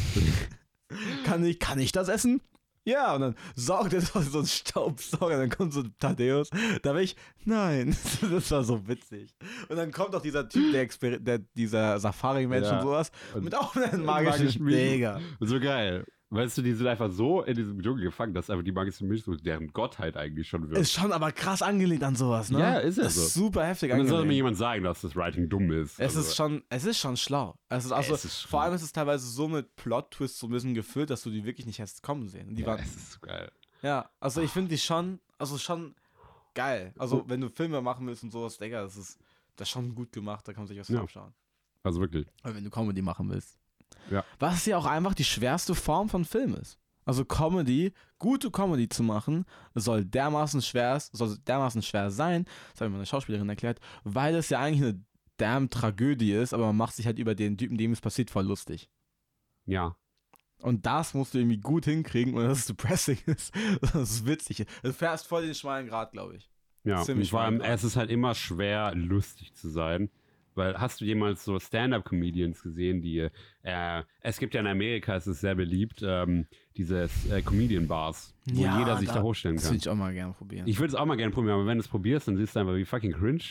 kann, ich, kann ich das essen? Ja, und dann saugt er so so einen Staubsauger, dann kommt so Thaddeus. Da bin ich, nein, das war so witzig. Und dann kommt auch dieser Typ, der, Exper der dieser Safari-Mensch Ja. und sowas, Und- mit auch einem magischen magischen. Digga. So geil. Weißt du, die sind einfach so in diesem Dschungel gefangen, dass einfach die magische Mischung deren Gottheit eigentlich schon wird. Ist schon aber krass angelegt an sowas, ne? Ja, ist ja das so. Ist super heftig Und dann soll mir jemand sagen, dass das Writing dumm ist. Es Also, ist schon, es ist schon schlau. Es ist also, Es ist vor allem ist es teilweise so mit Plot-Twists so ein bisschen gefüllt, dass du die wirklich nicht hast kommen sehen. Die ja, waren, es ist geil. Ja, also ich finde die schon, also schon geil. Oh. Also wenn du Filme machen willst und sowas, Digga, das ist, das ist schon gut gemacht, da kann man sich was Ja. abschauen. Also wirklich. Aber wenn du Comedy machen willst. Ja. Was ja auch einfach die schwerste Form von Film ist. Also Comedy, gute Comedy zu machen, soll dermaßen schwer, soll dermaßen schwer sein, das hat mir meine Schauspielerin erklärt, weil es ja eigentlich eine damn Tragödie ist, aber man macht sich halt über den Typen, dem es passiert, voll lustig. Ja. Und das musst du irgendwie gut hinkriegen, ohne dass es depressing ist. Das ist witzig. Du fährst voll den schmalen Grad, glaube ich. Ja, Ziemlich und vor allem, es ist halt immer schwer, lustig zu sein. Weil hast du jemals so Stand-Up-Comedians gesehen, die, äh, es gibt ja in Amerika, es ist sehr beliebt, ähm, diese äh, Comedian-Bars, wo Ja, jeder sich da, da- hochstellen Das kann. würde ich auch mal gerne probieren. Ich würde es auch mal gerne probieren, aber wenn du es probierst, dann siehst du einfach, wie fucking cringe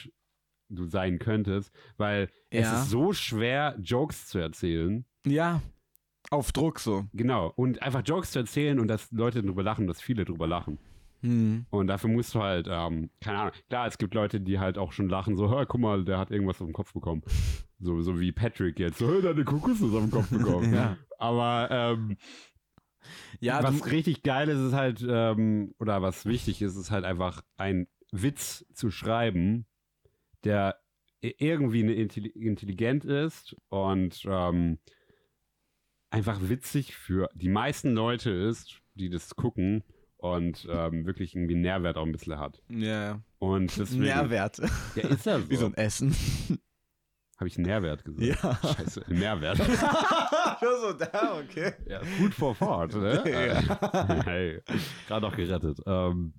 du sein könntest, weil es Ja. ist so schwer, Jokes zu erzählen. ja, auf Druck so. Genau. Und einfach Jokes zu erzählen und dass Leute drüber lachen, dass viele drüber lachen. Hm. Und dafür musst du halt, ähm, keine Ahnung, klar, es gibt Leute, die halt auch schon lachen, so, hör, guck mal, der hat irgendwas auf den Kopf bekommen. So, so wie Patrick jetzt, so, hör, der hat eine Kokosnuss auf den Kopf bekommen. Ja. Aber ähm, Ja, was richtig geil ist, ist halt, ähm, oder was wichtig ist, ist halt einfach ein Witz zu schreiben, der irgendwie eine Intelli- intelligent ist und ähm, einfach witzig für die meisten Leute ist, die das gucken und ähm, wirklich irgendwie einen Nährwert auch ein bisschen hat. ja, Und deswegen, Nährwert. Ja, ist ja Wie so so. ein Essen. Habe ich Nährwert gesagt? Ja. Scheiße, Nährwert. so, da, okay. ja, Food for thought, ne? Ja. hey, gerade auch gerettet. Ähm,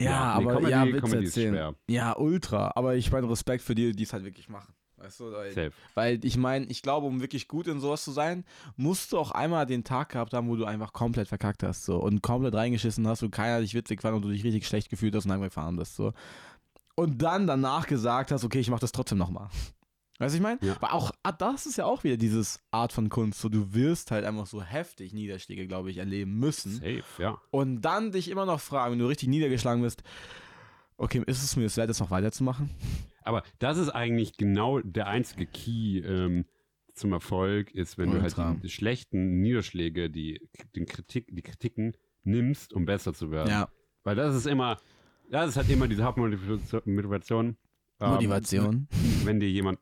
Ja, nee, aber Comedy, ja, Witze Comedy erzählen. Ja, ultra. Aber ich meine Respekt für die, die es halt wirklich machen. Weißt du, weil, weil ich meine, ich glaube, um wirklich gut in sowas zu sein, musst du auch einmal den Tag gehabt haben, wo du einfach komplett verkackt hast so und komplett reingeschissen hast und keiner dich witzig fand und du dich richtig schlecht gefühlt hast und einfach gefahren bist so. Und dann danach gesagt hast, okay, ich mach das trotzdem nochmal. Weißt du, ich meine? Ja. Weil auch, ah, das ist ja auch wieder dieses Art von Kunst. So, du wirst halt einfach so heftig Niederschläge, glaube ich, erleben müssen. Safe, ja. Und dann dich immer noch fragen, wenn du richtig niedergeschlagen bist, okay, ist es mir das wert, das noch weiterzumachen? Aber das ist eigentlich genau der einzige Key ähm, zum Erfolg, ist, wenn du Ultra. halt die schlechten Niederschläge, die, den Kritik, die Kritiken nimmst, um besser zu werden. Weil das ist immer, das ist halt immer diese Hauptmotivation. ähm, Motivation. wenn dir jemand,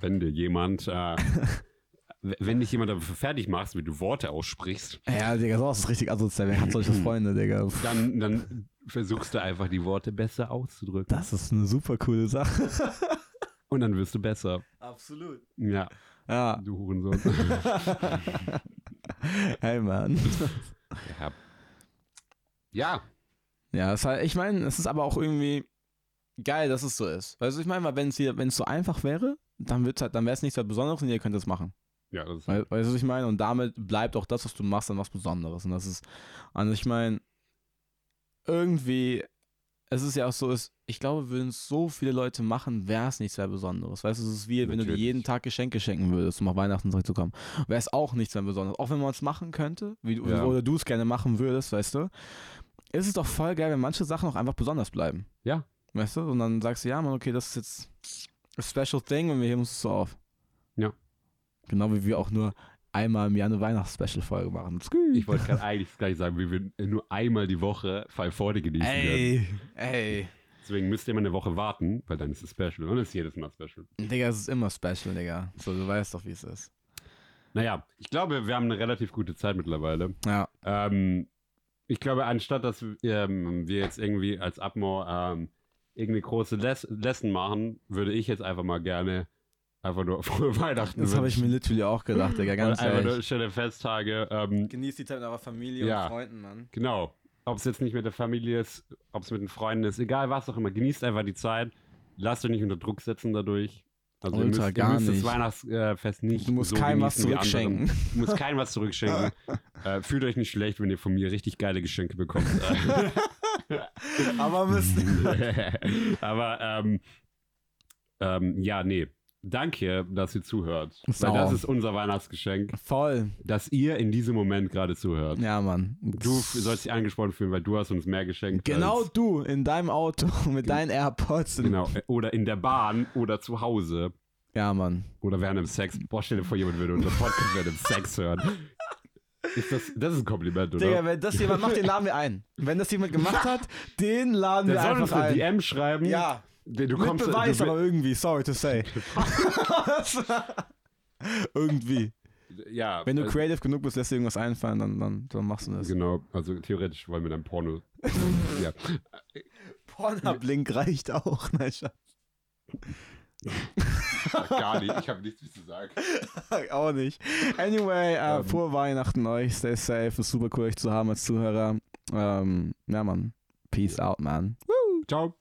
wenn dir jemand, äh, wenn dich jemand dafür fertig machst, wie du Worte aussprichst, Ja, Digga, sowas ist richtig asozial. Wer hat solche Freunde, Digga? dann, dann versuchst du einfach die Worte besser auszudrücken. Das ist eine super coole Sache. Und dann wirst du besser. Absolut. Ja, Ja. du Hurensohn. Hey, Mann. ja. ja, Ja, es halt, ich meine, es ist aber auch irgendwie geil, dass es so ist. Weißt du, ich meine, wenn es hier, wenn es so einfach wäre, dann wird's halt, dann wäre es nichts Besonderes und ihr könnt es machen. Ja, das ist Weißt du, was ich meine? Und damit bleibt auch das, was du machst, dann was Besonderes. Und das ist, also ich meine, irgendwie, es ist ja auch so, es, ich glaube, würden es so viele Leute machen, wäre es nichts mehr Besonderes. Weißt du, es ist wie, wenn du dir Natürlich. jeden Tag Geschenke schenken würdest, um auf Weihnachten zurückzukommen. Wäre es auch nichts mehr Besonderes. Auch wenn man es machen könnte, wie du, Ja. oder du es gerne machen würdest, weißt du, ist es doch voll geil, wenn manche Sachen auch einfach besonders bleiben. Ja. Weißt du? Und dann sagst du, ja, Mann, okay, das ist jetzt a special thing und wir heben uns das so auf. Genau wie wir auch nur einmal im Jahr eine Weihnachts-Special-Folge machen. Ich wollte gerade eigentlich das gleiche sagen, wie wir nur einmal die Woche Five Forty genießen werden. Ey, ey. Deswegen müsst ihr immer eine Woche warten, weil dann ist es Special. Und es ist jedes Mal Special. Digga, es ist immer special, Digga. So, du weißt doch, wie es ist. Naja, ich glaube, wir haben eine relativ gute Zeit mittlerweile. Ja. Ähm, ich glaube, anstatt dass ähm, wir jetzt irgendwie als Abmo ähm, irgendeine große Les Lesson machen, würde ich jetzt einfach mal gerne einfach nur frohe Weihnachten Das habe ich mir literally auch gedacht, Digga, ganz Und einfach nur schöne Festtage. Ähm, Genießt die Zeit mit eurer Familie Ja. und Freunden, Mann. genau. Ob es jetzt nicht mit der Familie ist, ob es mit den Freunden ist, egal was auch immer. Genießt einfach die Zeit. Lasst euch nicht unter Druck setzen dadurch. Also ihr Ultra, müsst, ihr gar müsst das nicht. Weihnachtsfest nicht Du musst so keinem was genießen wie andere. zurückschenken. Du musst keinem was zurückschenken. äh, fühlt euch nicht schlecht, wenn ihr von mir richtig geile Geschenke bekommt. Aber müssen. Aber ähm, ähm, ja, nee. Danke, dass ihr zuhört. Sau. Weil das ist unser Weihnachtsgeschenk, Voll. dass ihr in diesem Moment gerade zuhört. Ja, Mann. Du sollst dich angesprochen fühlen, weil du hast uns mehr geschenkt. Genau du in deinem Auto mit deinen AirPods. genau. äh, Oder in der Bahn oder zu Hause. Ja, Mann. Oder während dem Sex. Boah, stell dir vor, jemand würde unseren Podcast während dem Sex hören. Ist das, das ist ein Kompliment, oder? Digga, wenn das jemand macht, den laden wir ein. Wenn das jemand gemacht hat, den laden Der wir soll uns einfach eine ein. DM schreiben. Ja, Du mit kommst, Beweis, du, aber irgendwie, sorry to say. irgendwie. ja, Wenn du äh, creative genug bist, lässt dir irgendwas einfallen, dann, dann, dann machst du das. Genau, also theoretisch wollen wir dann Porno. ja. Pornhub-Link reicht auch. Nein, Schatz. Gar nicht, ich habe nichts zu sagen. auch nicht. Anyway, äh, Ähm. frohe Weihnachten euch. Stay safe. Ist super cool, euch zu haben als Zuhörer. Ähm, ja, Mann. Peace out, man. Ciao.